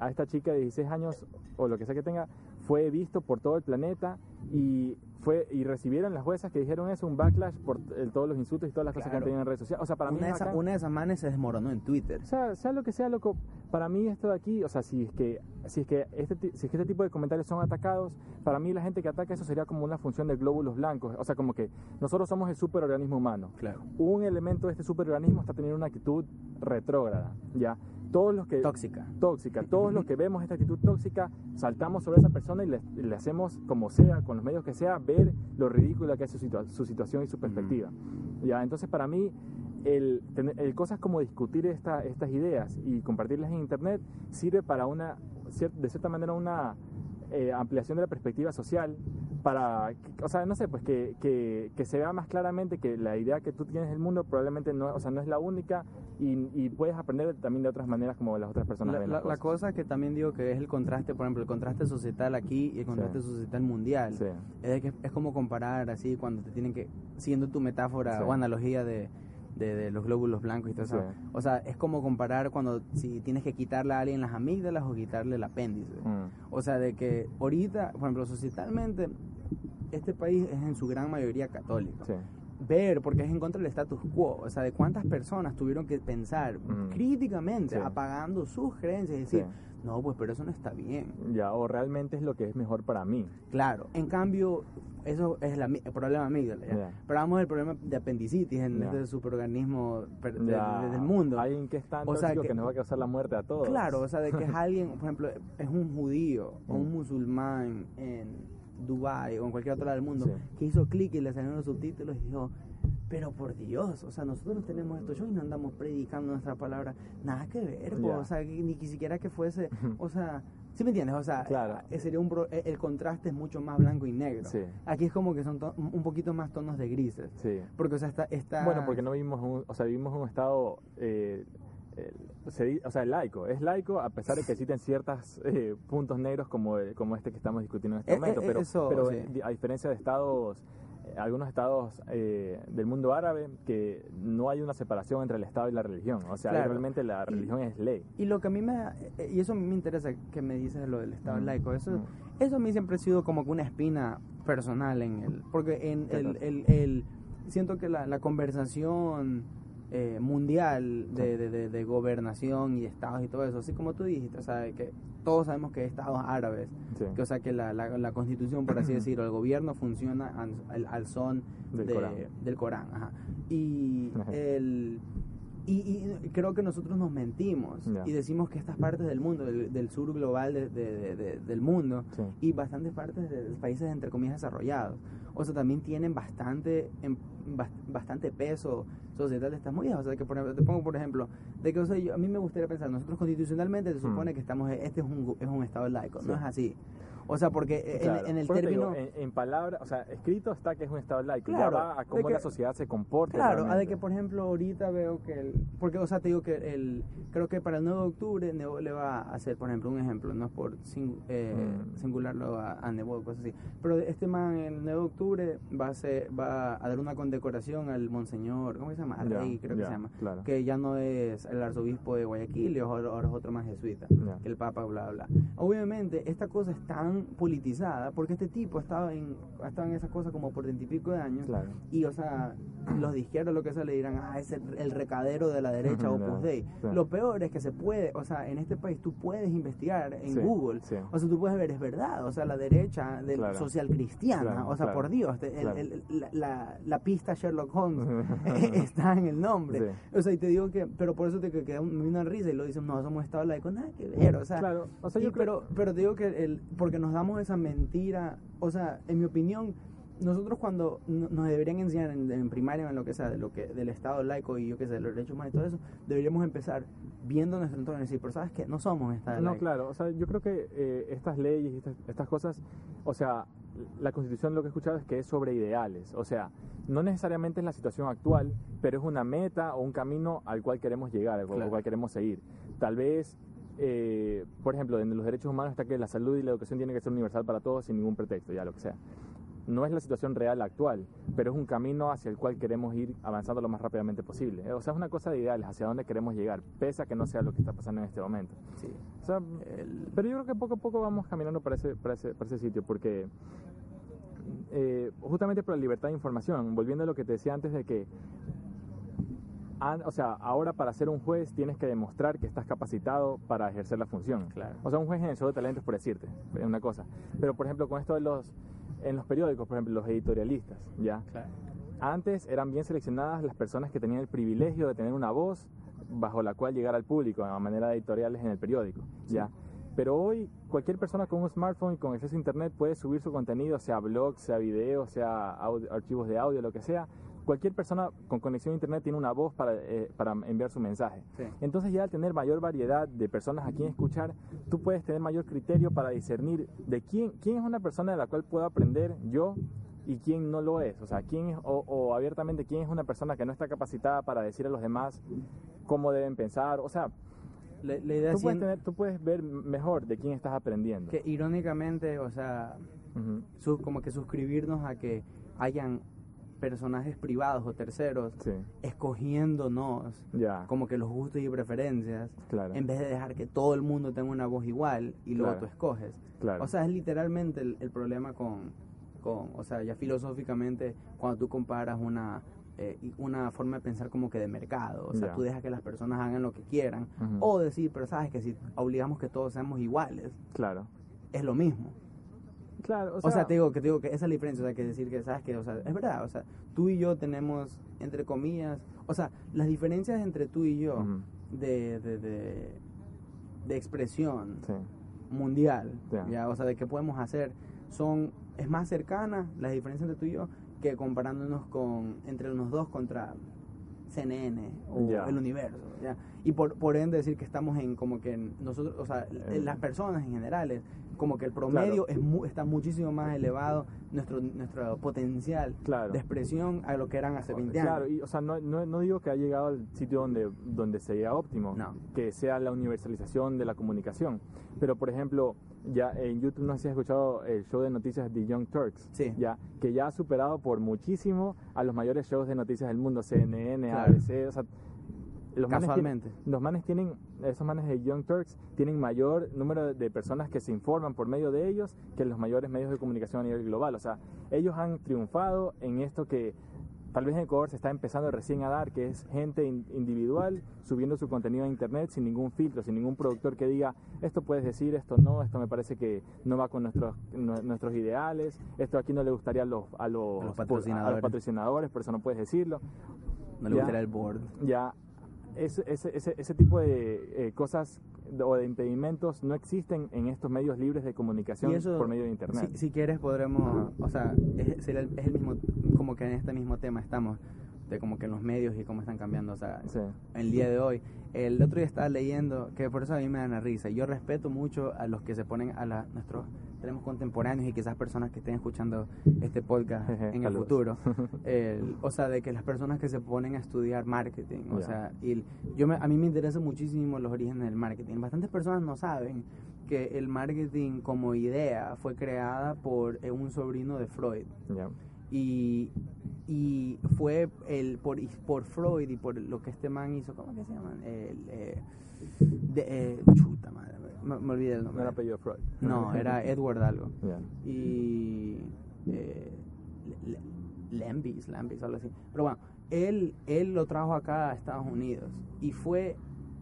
S1: a esta chica de 16 años o lo que sea que tenga fue visto por todo el planeta y fue y recibieron las juezas que dijeron eso un backlash por eh, todos los insultos y todas las cosas que han
S2: Claro.
S1: tenido en redes sociales. O sea, para mí
S2: Una de,
S1: es
S2: esas,
S1: bacán.
S2: una de esas manes se desmoronó en Twitter.
S1: O sea, sea lo que sea, loco, para mí esto de aquí, o sea, si es que si es que este si es que este tipo de comentarios son atacados, para mí la gente que ataca eso sería como una función de glóbulos blancos, o sea, como que nosotros somos el superorganismo humano.
S2: Claro.
S1: Un elemento de este superorganismo está teniendo una actitud retrógrada, ¿ya? Todos los que
S2: Tóxica.
S1: tóxica, (laughs) todos los que vemos esta actitud tóxica, saltamos sobre esa persona y le, y le hacemos como sea, con los medios que sea, ver lo ridícula que es su, situa- su situación y su perspectiva. Ya, entonces para mí el, el cosas como discutir esta- estas ideas y compartirlas en internet sirve para una, de cierta manera, una eh, ampliación de la perspectiva social para, o sea, no sé, pues que, que, que se vea más claramente que la idea que tú tienes del mundo probablemente no, o sea, no es la única y, y puedes aprender también de otras maneras como las otras personas
S2: La,
S1: ven
S2: la-
S1: las
S2: la
S1: cosas.
S2: cosa que también digo que es el contraste, por ejemplo, el contraste societal aquí y el contraste
S1: Sí.
S2: societal mundial.
S1: Sí.
S2: Es, que es como comparar así cuando te tienen que, siguiendo tu metáfora
S1: Sí.
S2: o analogía de, de, de los glóbulos blancos y todo eso.
S1: Sí.
S2: O sea, es como comparar cuando si tienes que quitarle a alguien las amígdalas o quitarle el apéndice.
S1: Mm.
S2: O sea, de que ahorita, por ejemplo, societalmente, este país es en su gran mayoría católico.
S1: Sí.
S2: Ver, porque es en contra del status quo, o sea, de cuántas personas tuvieron que pensar
S1: Mm.
S2: críticamente,
S1: Sí.
S2: apagando sus creencias y decir,
S1: Sí.
S2: no, pues pero eso no está bien.
S1: Ya, o realmente es lo que es mejor para mí.
S2: Claro, en cambio, eso es la el problema amígdala. ¿ya?
S1: Ya.
S2: Pero vamos del problema de apendicitis en
S1: Ya.
S2: este superorganismo per- de-
S1: Ya,
S2: de- del mundo.
S1: Alguien que es tan
S2: O sea,
S1: que,
S2: que-
S1: nos va a causar la muerte a todos.
S2: Claro, o sea, de que es (laughs) alguien, por ejemplo, es un judío o un
S1: Mm.
S2: musulmán en Dubai o en cualquier otro lado del mundo
S1: Sí.
S2: que hizo clic y le salieron los subtítulos y dijo, pero por Dios, o sea, nosotros tenemos estos shows y no andamos predicando nuestra palabra, nada que ver, o sea, ni siquiera que fuese, (laughs) o sea, ¿sí me entiendes? O sea,
S1: Claro.
S2: eh, sería un pro- eh, el contraste es mucho más blanco y negro.
S1: Sí.
S2: Aquí es como que son un poquito más tonos de grises.
S1: Sí.
S2: Porque, o sea, está... está
S1: Bueno, porque no vivimos, un, o sea, vivimos un estado, eh, se o sea, laico. Es laico a pesar de que existen ciertos puntos negros como, eh, como este que estamos discutiendo en este
S2: Eh,
S1: momento.
S2: eh,
S1: pero
S2: eso,
S1: pero
S2: sí.
S1: eh, a diferencia de estados, eh, algunos estados eh, del mundo árabe, que no hay una separación entre el Estado y la religión. O sea,
S2: Claro.
S1: realmente la
S2: Y-
S1: religión es ley.
S2: Y lo que a mí me... eh, Y eso me interesa que me dices lo del Estado
S1: Mm,
S2: laico. Eso,
S1: mm.
S2: eso a mí siempre ha sido como que una espina personal en el... Porque en el...
S1: cosa.
S2: el, el- siento que la, la conversación eh, mundial de, de, de- de gobernación y estados y todo eso, así como tú dijiste, o sea, que todos sabemos que hay estados árabes,
S1: Sí.
S2: que o sea que la, la, la constitución, por así (clears throat) decirlo, el gobierno funciona al, al- son
S1: Del
S2: de-
S1: Corán.
S2: del Corán, ajá. Y el... Y, y creo que nosotros nos mentimos
S1: Ya.
S2: y decimos que estas partes del mundo, del, del sur global de- de- de- de- del mundo
S1: Sí.
S2: y bastantes partes de países entre comillas desarrollados, o sea, también tienen bastante, en- bastante peso societal de estas movidas. O sea, que por te pongo por ejemplo, de que o sea, yo, a mí me gustaría pensar, nosotros constitucionalmente se supone mm. que estamos, este es un, es un Estado laico, no es así. O sea, porque en, el término...
S1: en, palabras, o sea, escrito está que es un estado laico, claro, ya va a cómo la sociedad se comporta.
S2: Claro, a de que, por ejemplo, ahorita veo que el... Porque, o sea, te digo que el... Creo que para el 9 de octubre Nebo le va a hacer, por ejemplo, un ejemplo, no es por eh, mm. singularlo a, a Nebo, cosas así. Pero este man, el 9 de octubre, va a, hacer, va a dar una condecoración al monseñor, ¿cómo se llama? Al rey, creo que se llama. Que ya no es el arzobispo de Guayaquil, ahora es otro más jesuita, que el papa, bla, bla. Obviamente, esta cosa es tan politizada, porque este tipo estaba en, estaba en esa cosa como por pico de años, y o sea, (clears throat) los de izquierda lo que sea le dirán, ah, es el, recadero de la (laughs) derecha o Opus Dei. Lo peor es que se puede, o sea, en este país tú puedes investigar en Google, o sea, tú puedes ver, es verdad, o sea, la derecha del social cristiana, o sea, por Dios, la, la, pista Sherlock Holmes (laughs) está en el nombre. O sea, y te digo que, pero por eso te queda una risa y lo dicen, no, somos estado laico, nada que ver, o sea, o sea yo pero, pero te digo que el, porque nos damos esa mentira, o sea, en mi opinión, nosotros cuando nos deberían enseñar en, primaria en lo que sea de lo que del estado laico y yo qué sé de los derechos humanos y todo eso deberíamos empezar viendo nuestro entorno y decir pero sabes que no somos estado
S1: no claro o sea yo creo que eh, estas leyes y estas, estas, cosas o sea la constitución lo que he escuchado es que es sobre ideales. O sea no necesariamente es la situación actual pero es una meta o un camino al cual queremos llegar al cual queremos seguir. Tal vez eh, por ejemplo, en los derechos humanos está que la salud y la educación tienen que ser universal para todos sin ningún pretexto, ya lo que sea. No es la situación real actual, pero es un camino hacia el cual queremos ir avanzando lo más rápidamente posible. O sea, es una cosa de ideales, hacia dónde queremos llegar, pese a que no sea lo que está pasando en este momento. Sí. O sea, Pero yo creo que poco a poco vamos caminando para ese, para ese, para ese sitio, porque eh, justamente por la libertad de información, volviendo a lo que te decía antes de que o sea, ahora para ser un juez tienes que demostrar que estás capacitado para ejercer la función. Claro. O sea, un juez en el show de talentos, por decirte, es una cosa. Pero, por ejemplo, con esto de los, en los periódicos, por ejemplo, los editorialistas, ¿ya? Claro. Antes eran bien seleccionadas las personas que tenían el privilegio de tener una voz bajo la cual llegar al público a manera de editoriales en el periódico, ¿ya? Pero hoy cualquier persona con un smartphone y con acceso a internet puede subir su contenido, sea blog, sea video, sea archivos de audio, lo que sea, cualquier persona con conexión a internet tiene una voz para, eh, para enviar su mensaje. Entonces ya al tener mayor variedad de personas a quien escuchar, tú puedes tener mayor criterio para discernir de quién, quién es una persona de la cual puedo aprender yo y quién no lo es. O sea, quién es, o, abiertamente quién es una persona que no está capacitada para decir a los demás cómo deben pensar. O sea, la, idea tú, puedes tú puedes ver mejor de quién estás aprendiendo.
S2: Que irónicamente, o sea, como que suscribirnos a que hayan personajes privados o terceros escogiéndonos como que los gustos y preferencias en vez de dejar que todo el mundo tenga una voz igual y luego tú escoges. O sea, es literalmente el, problema con, con, o sea, ya filosóficamente, cuando tú comparas una, eh, una forma de pensar como que de mercado, o sea, tú dejas que las personas hagan lo que quieran, o decir, pero sabes que si obligamos que todos seamos iguales, claro. es lo mismo. Claro, o sea, te digo que te digo que esa es la diferencia, o sea, que decir que sabes que, o sea, es verdad, o sea, tú y yo tenemos entre comillas, o sea, las diferencias entre tú y yo de, de, de, expresión mundial, ya, o sea, de qué podemos hacer, son es más cercana la diferencia entre tú y yo que comparándonos con entre los dos contra CNN o el universo, ¿ya? Y por, por ende decir que estamos en como que nosotros, o sea, las personas en general, como que el promedio es está muchísimo más elevado nuestro nuestro potencial de expresión a lo que eran hace 20 años.
S1: Claro, y o sea, no, no, no, digo que ha llegado al sitio donde, donde sea óptimo, que sea la universalización de la comunicación, pero por ejemplo, ya en YouTube no sé si has escuchado el show de noticias de Young Turks, ya que ya ha superado por muchísimo a los mayores shows de noticias del mundo, CNN, ABC, o sea, los Casualmente. Manes, los manes tienen, esos manes de Young Turks tienen mayor número de personas que se informan por medio de ellos que los mayores medios de comunicación a nivel global. O sea, ellos han triunfado en esto que tal vez en Ecuador se está empezando recién a dar, que es gente individual subiendo su contenido a internet sin ningún filtro, sin ningún productor que diga esto puedes decir, esto no, esto me parece que no va con nuestros nuestros ideales, esto aquí no le gustaría a los, a los, patrocinadores. a los patrocinadores, por eso no puedes decirlo.
S2: No le gustaría el board.
S1: Ya, ese, ese, ese, ese tipo de eh, cosas o de impedimentos no existen en estos medios libres de comunicación
S2: eso,
S1: por medio de internet.
S2: Si, si quieres podremos, o sea, es, sería el- es el mismo, como que en este mismo tema estamos, de como que los medios y cómo están cambiando, o sea,
S1: Sí.
S2: el día de hoy. El otro día estaba leyendo, que por eso a mí me dan la risa. Yo respeto mucho a los que se ponen a la, nuestros, tenemos contemporáneos y quizás personas que estén escuchando este podcast en el
S1: Saludos.
S2: futuro. (laughs) El- o sea, de que las personas que se ponen a estudiar marketing, o
S1: Ya.
S2: sea, y el- yo me- a mí me interesa muchísimo los orígenes del marketing. Bastantes personas no saben que el marketing como idea fue creada por eh, un sobrino de Freud
S1: Ya.
S2: Y, y fue el por, por Freud y por lo que este man hizo, ¿cómo que se llaman? El, eh, de, eh, chuta madre, me, me olvidé el
S1: No
S2: nombre.
S1: era apellido Freud.
S2: No, (laughs) era Edward algo.
S1: Ya.
S2: Y eh, Lambis, Lambis, algo así. Pero bueno, él, él lo trajo acá a Estados Unidos y fue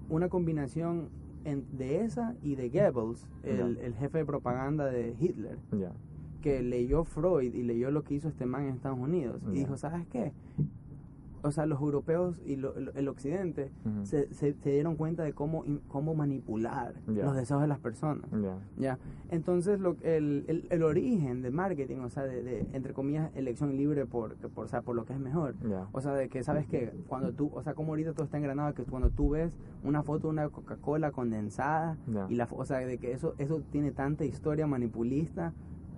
S2: una combinación en- de esa y de Goebbels, el,
S1: Ya.
S2: el jefe de propaganda de Hitler
S1: Ya.
S2: Que leyó Freud y leyó lo que hizo este man en Estados Unidos y dijo, ¿sabes qué? O sea, los europeos y lo- el, occidente
S1: Ujú.
S2: se, se- se dieron cuenta de cómo, cómo manipular los deseos de las personas.
S1: Ya.
S2: ¿ya? Entonces, lo, el, el, el origen del marketing, o sea, de, de, entre comillas, elección libre por, por, o sea, por lo que es mejor. O sea, de que sabes que cuando tú, o sea, como ahorita todo está engranado, que cuando tú ves una foto de una Coca-Cola condensada, y la, o sea, de que eso, eso tiene tanta historia manipulista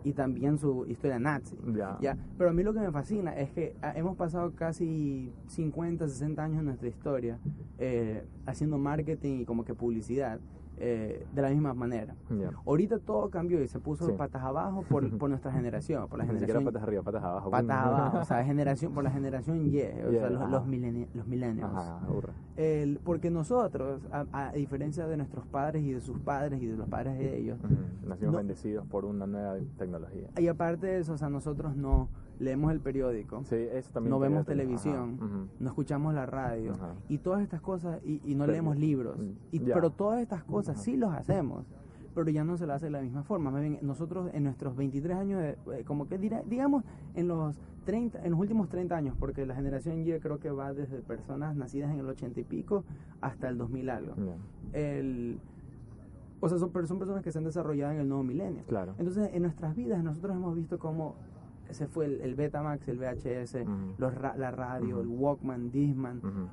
S2: y también su historia nazi.
S1: Ya.
S2: Ya, pero a mí lo que me fascina es que ah, hemos pasado casi 50, 60 años en nuestra historia eh, haciendo marketing y como que publicidad eh, de la misma manera. Ahorita todo cambió y se puso
S1: Sí.
S2: patas abajo por, (laughs) por nuestra generación, por la
S1: Ni
S2: generación
S1: patas arriba, patas abajo.
S2: patas abajo, o sea, (laughs) generación por la generación Y, o
S1: Yeah,
S2: sea, los, los, millenni- los millennials.
S1: Ajá.
S2: El, porque nosotros, a, a diferencia de nuestros padres y de sus padres y de los padres de ellos.
S1: Nacimos
S2: No.
S1: bendecidos por una nueva tecnología.
S2: y aparte de eso, o sea, nosotros no leemos el periódico,
S1: Sí, eso también.
S2: no vemos televisión,
S1: Ajá,
S2: no escuchamos la radio y todas estas cosas, y, y no
S1: Pero-
S2: leemos libros, y,
S1: ya.
S2: pero todas estas cosas sí los hacemos. Pero ya no se lo hace de la misma forma. Más bien, nosotros en nuestros 23 años, de- eh, como que dirá- digamos, en los 30, en los últimos 30 años, porque la generación Y creo que va desde personas nacidas en el 80 y pico hasta el 2000 algo. El o sea son, son personas que se han desarrollado en el nuevo milenio
S1: Claro.
S2: entonces en nuestras vidas nosotros hemos visto cómo se fue el, el Betamax el VHS
S1: Ujú.
S2: los ra- la radio
S1: Ujú.
S2: el Walkman Discman
S1: Ujú.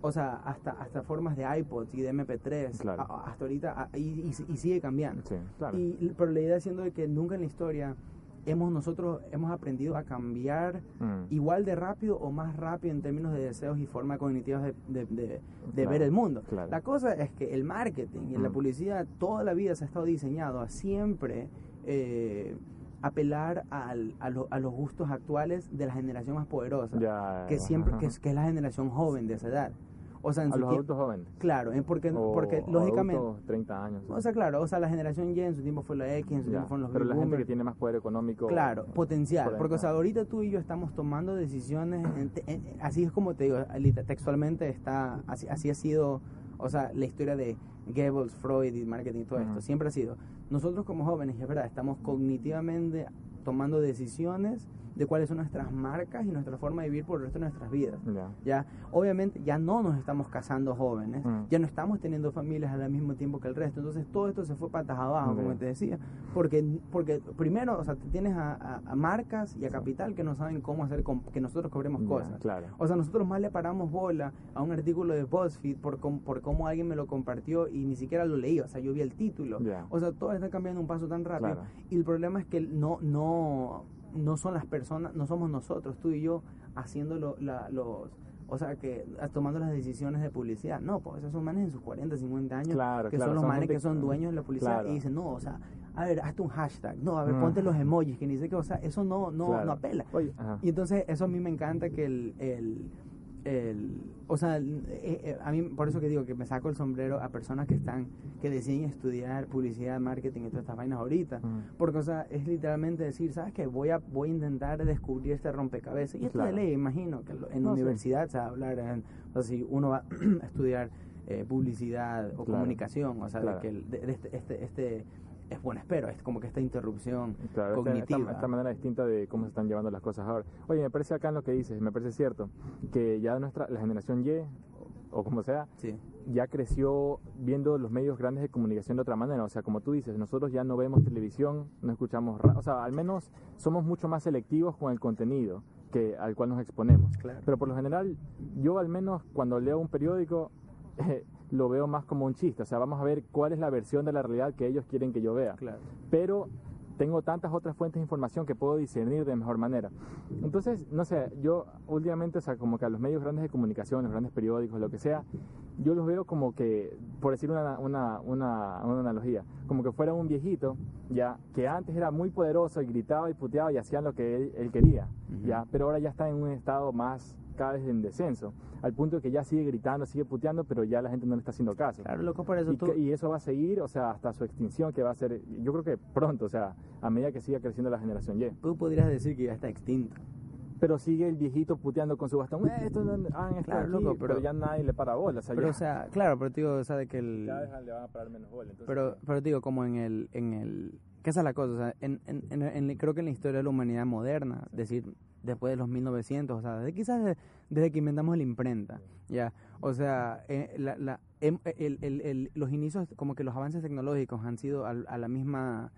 S2: o sea hasta hasta formas de iPods y de MP3
S1: Claro.
S2: a- hasta ahorita a- y, y- y sigue cambiando
S1: Sí, claro.
S2: y pero la idea siendo de que nunca en la historia hemos nosotros hemos aprendido a cambiar
S1: Mm.
S2: igual de rápido o más rápido en términos de deseos y formas cognitivas de, de- de- de
S1: Claro,
S2: ver el mundo. La cosa es que el marketing y la
S1: Mm.
S2: publicidad toda la vida se ha estado diseñado a siempre eh, apelar al- a, lo- a los gustos actuales de la generación más poderosa,
S1: Ya,
S2: que siempre que es, (laughs) que es la generación joven de esa edad. O sea, en
S1: A los adultos jóvenes.
S2: Claro, porque,
S1: O-
S2: porque lógicamente...
S1: adultos 30 años.
S2: O sea, claro, o sea, la generación Y en su tiempo fue la X, en su
S1: Ya,
S2: tiempo fueron los
S1: Pero la gente que tiene más poder económico.
S2: Claro, potencial.
S1: Por
S2: Porque, o sea, ahorita tú y yo estamos tomando decisiones, en- en- así es como te digo, textualmente está, así, así ha sido, o sea, la historia de Goebbels, Freud y marketing y todo esto,
S1: Ujú.
S2: siempre ha sido. Nosotros como jóvenes, es verdad, estamos cognitivamente tomando decisiones de cuáles son nuestras marcas y nuestra forma de vivir por el resto de nuestras vidas.
S1: Ya.
S2: Ya, obviamente ya no nos estamos casando jóvenes,
S1: Mm.
S2: ya no estamos teniendo familias al mismo tiempo que el resto, entonces todo esto se fue patas abajo, como
S1: Ok.
S2: te decía, porque porque primero, o sea, te tienes a, a- a marcas y a capital que no saben cómo hacer que nosotros cobremos
S1: Ya,
S2: cosas.
S1: Claro.
S2: O sea, nosotros más le paramos bola a un artículo de BuzzFeed por, com- por cómo alguien me lo compartió y ni siquiera lo leí, o sea, yo vi el título.
S1: Ya.
S2: O sea, todo está cambiando un paso tan rápido.
S1: Claro.
S2: Y el problema es que no, no, no son las personas, no somos nosotros, tú y yo, haciendo lo- la- los, o sea, que ah, tomando las decisiones de publicidad. No, pues esos son manes en sus 40, 50 años,
S1: Claro,
S2: que
S1: claro,
S2: son los
S1: son
S2: manes
S1: gente-
S2: que son dueños de la publicidad
S1: Claro.
S2: y dicen, no, o sea, a ver, hazte un hashtag, no, a ver,
S1: Mm.
S2: ponte los emojis, que ni sé qué, o sea, eso no, no, no apela.
S1: Oye.
S2: Y entonces eso a mí me encanta que el, el, el o sea, eh, eh, a mí por eso que digo que me saco el sombrero a personas que están, que deciden estudiar publicidad, marketing y todas estas vainas ahorita.
S1: Mm.
S2: Porque, o sea, es literalmente decir, ¿sabes qué? Voy a, voy a intentar descubrir este rompecabezas. Y esto
S1: Claro.
S2: de ley, imagino, que lo- en
S1: No, sí.
S2: universidad se va a hablar, en- o sea, si uno va (clears throat) a estudiar eh, publicidad o
S1: Claro.
S2: comunicación, o sea,
S1: Claro.
S2: de que el- de- de este, este, este, es bueno, espero, es como que esta interrupción
S1: Claro, esta- esta,
S2: cognitiva.
S1: esta manera distinta de cómo se están llevando las cosas ahora. Oye, me parece acá en lo que dices, me parece cierto, que ya nuestra, la generación Y, o como sea,
S2: Sí.
S1: ya creció viendo los medios grandes de comunicación de otra manera. O sea, como tú dices, nosotros ya no vemos televisión, no escuchamos radio. O sea, al menos somos mucho más selectivos con el contenido que al cual nos exponemos.
S2: Claro.
S1: Pero por lo general, yo al menos cuando leo un periódico, (laughs) eh, lo veo más como un chiste. O sea, vamos a ver cuál es la versión de la realidad que ellos quieren que yo vea.
S2: Claro.
S1: Pero tengo tantas otras fuentes de información que puedo discernir de mejor manera. Entonces, no sé, yo últimamente, o sea, como que a los medios grandes de comunicación, los grandes periódicos, lo que sea, yo los veo como que, por decir una, una, una, una analogía, como que fuera un viejito, ya, que antes era muy poderoso y gritaba y puteaba y hacían lo que él, él quería, ya, pero ahora ya está en un estado más cada vez en descenso, al punto de que ya sigue gritando, sigue puteando, pero ya la gente no le está haciendo caso.
S2: Claro, loco, por eso
S1: Y,
S2: tú...
S1: que- y eso va a seguir, o sea, hasta su extinción, que va a ser, yo creo que pronto, o sea, a medida que siga creciendo la generación Y.
S2: Tú podrías decir que ya está extinto.
S1: Pero sigue el viejito puteando con su bastón, "Eh, esto no, esto
S2: Claro,
S1: aquí",
S2: loco,
S1: pero,
S2: pero-
S1: ya nadie le para bola, o sea,
S2: Pero,
S1: ya,
S2: o sea, claro, pero digo, o sea, de que el...
S1: cada vez le van a parar menos bola. Entonces,
S2: Pero, pero digo, como en el, en el, que esa es la cosa, o sea, en, en, en- creo que en la historia de la humanidad moderna, decir, después de los 1900, o sea, desde, quizás de- desde que inventamos la imprenta, ya, o sea, eh, la, la, em- el, el, el- los inicios, como que los avances tecnológicos han sido al- a, la misma,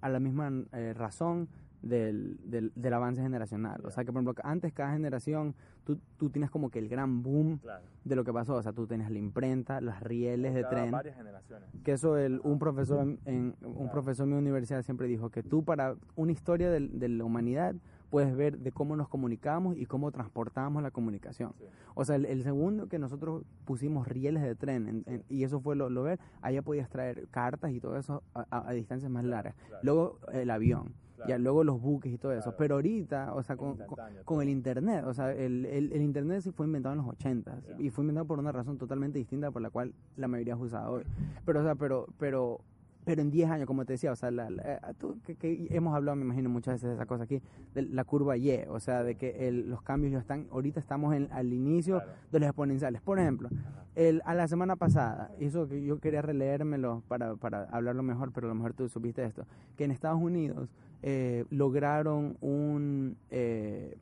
S2: a la misma eh, razón del, del, del avance generacional, o sea, que por ejemplo, antes cada generación, tú, tú tienes como que el gran boom
S1: claro,
S2: de lo que pasó, o sea, tú tenías la imprenta, las rieles de
S1: cada
S2: tren,
S1: varias generaciones.
S2: que eso el, un profesor en, en- un profesor en mi universidad siempre dijo que tú para una historia del- de, la humanidad puedes ver de cómo nos comunicamos y cómo transportamos la comunicación.
S1: Sí.
S2: O sea, el, el segundo que nosotros pusimos rieles de tren en- en- y eso fue lo, lo ver, allá podías traer cartas y todo eso a, a- a distancias más largas.
S1: claro.
S2: Luego el avión,
S1: Claro.
S2: ya luego los buques y todo eso. Pero ahorita, o sea, con, con-
S1: todo.
S2: el internet, o sea, el, el, el internet sí fue inventado en los 80
S1: Ya.
S2: y fue inventado por una razón totalmente distinta por la cual la mayoría es usada hoy. Pero, o sea, pero, pero, pero en 10 años, como te decía, o sea, la, la- eh, tú- que, que hemos hablado, me imagino, muchas veces de esa cosa aquí, de la curva Y, o sea, de que el- los cambios ya están, ahorita estamos en, al inicio
S1: Claro.
S2: de los exponenciales. Por ejemplo, el, a la semana pasada, eso que yo quería releérmelo para, para hablarlo mejor, pero a lo mejor tú supiste esto, que en Estados Unidos eh, lograron un, eh,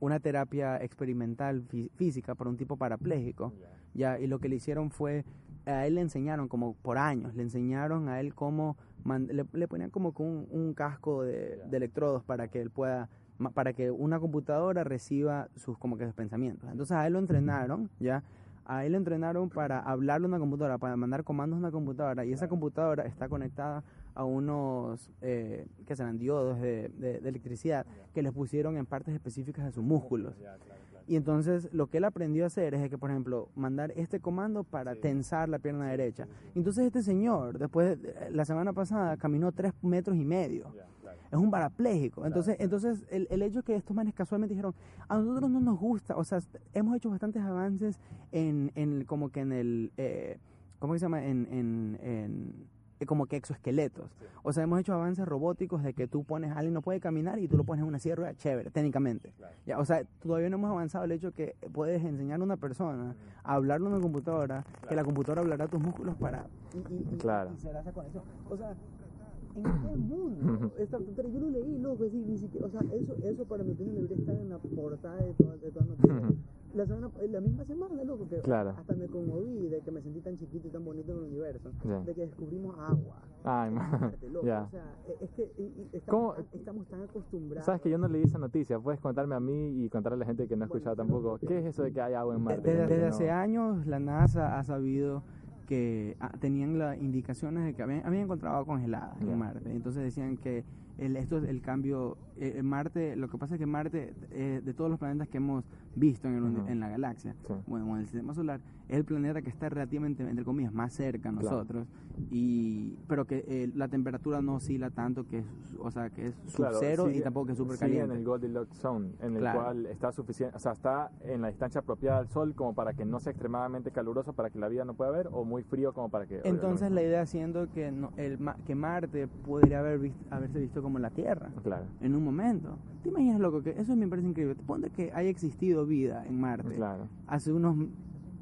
S2: una terapia experimental fí- física para un tipo parapléjico,
S1: ya,
S2: y lo que le hicieron fue, a él le enseñaron como por años, le enseñaron a él cómo, man- le, le ponían como un, un casco de, de electrodos para que él pueda, para que una computadora reciba sus como que sus pensamientos. Entonces a él lo entrenaron, ya, a él lo entrenaron para hablarle a una computadora, para mandar comandos a una computadora, y esa computadora está conectada a unos, eh, que serán diodos de, de- de electricidad, que les pusieron en partes específicas de sus músculos. Y entonces lo que él aprendió a hacer es que, por ejemplo, mandar este comando para
S1: Sí.
S2: tensar la pierna derecha. Entonces este señor, después, de- la semana pasada, caminó tres metros y medio.
S1: Claro.
S2: Es un parapléjico. Entonces,
S1: claro.
S2: entonces el, el hecho que estos manes casualmente dijeron, a nosotros no nos gusta, o sea, hemos hecho bastantes avances en, en como que en el, eh, ¿cómo se llama? En, en, en- eh, como que exoesqueletos.
S1: Sí.
S2: O sea, hemos hecho avances robóticos de que tú pones, alguien no puede caminar y tú lo pones en una ruedas, chévere, técnicamente.
S1: Claro.
S2: Ya, o sea, todavía no hemos avanzado el hecho que puedes enseñar a una persona a hablarle a una computadora, que la computadora hablará tus músculos para... Y, y- y-
S1: Claro.
S2: y será esa conexión. O sea, en este mundo, esta, pero yo lo leí, loco, así, ni siquiera, o sea, eso, eso para mi opinión debería estar en la portada de todas de todas noticias. La, semana, la misma semana, loco, que
S1: Claro.
S2: hasta me conmoví de que me sentí tan chiquito y tan bonito en el universo,
S1: Ya.
S2: de que descubrimos agua.
S1: Ay.
S2: Marte, loco,
S1: Ya.
S2: O sea, e- es que y- y estamos,
S1: ¿Cómo?
S2: estamos tan acostumbrados.
S1: Sabes que yo no leí esa noticia, puedes contarme a mí y contarle a la gente que no ha
S2: Bueno,
S1: escuchado
S2: pero-
S1: tampoco. ¿Qué es eso de que hay agua en Marte?
S2: Desde, desde
S1: no-
S2: hace años la NASA ha sabido que ah, tenían las indicaciones de que habían, habían encontrado agua congelada
S1: Ya.
S2: en Marte. Entonces decían que el, esto es el cambio. eh, en Marte, lo que pasa es que Marte, eh, de todos los planetas que hemos visto en, el uni-
S1: Ujú.
S2: en la galaxia,
S1: Sí.
S2: bueno, en el sistema solar, es el planeta que está relativamente, entre comillas, más cerca a
S1: Claro.
S2: nosotros. Y, pero que eh, la temperatura no oscila tanto, que es, o sea, que es sub
S1: Claro,
S2: cero y tampoco que es súper
S1: sigue en
S2: caliente.
S1: el Goldilocks Zone, en el
S2: Claro.
S1: cual está suficiente, o sea, está en la distancia apropiada al sol como para que no sea extremadamente caluroso para que la vida no pueda ver o muy frío como para que...
S2: Entonces la idea siendo que no, el, que Marte podría haber vis- haberse visto como la Tierra
S1: Claro,
S2: en un momento. ¿Te imaginas loco que eso me parece increíble? Ponte que haya existido vida en Marte
S1: claro,
S2: hace unos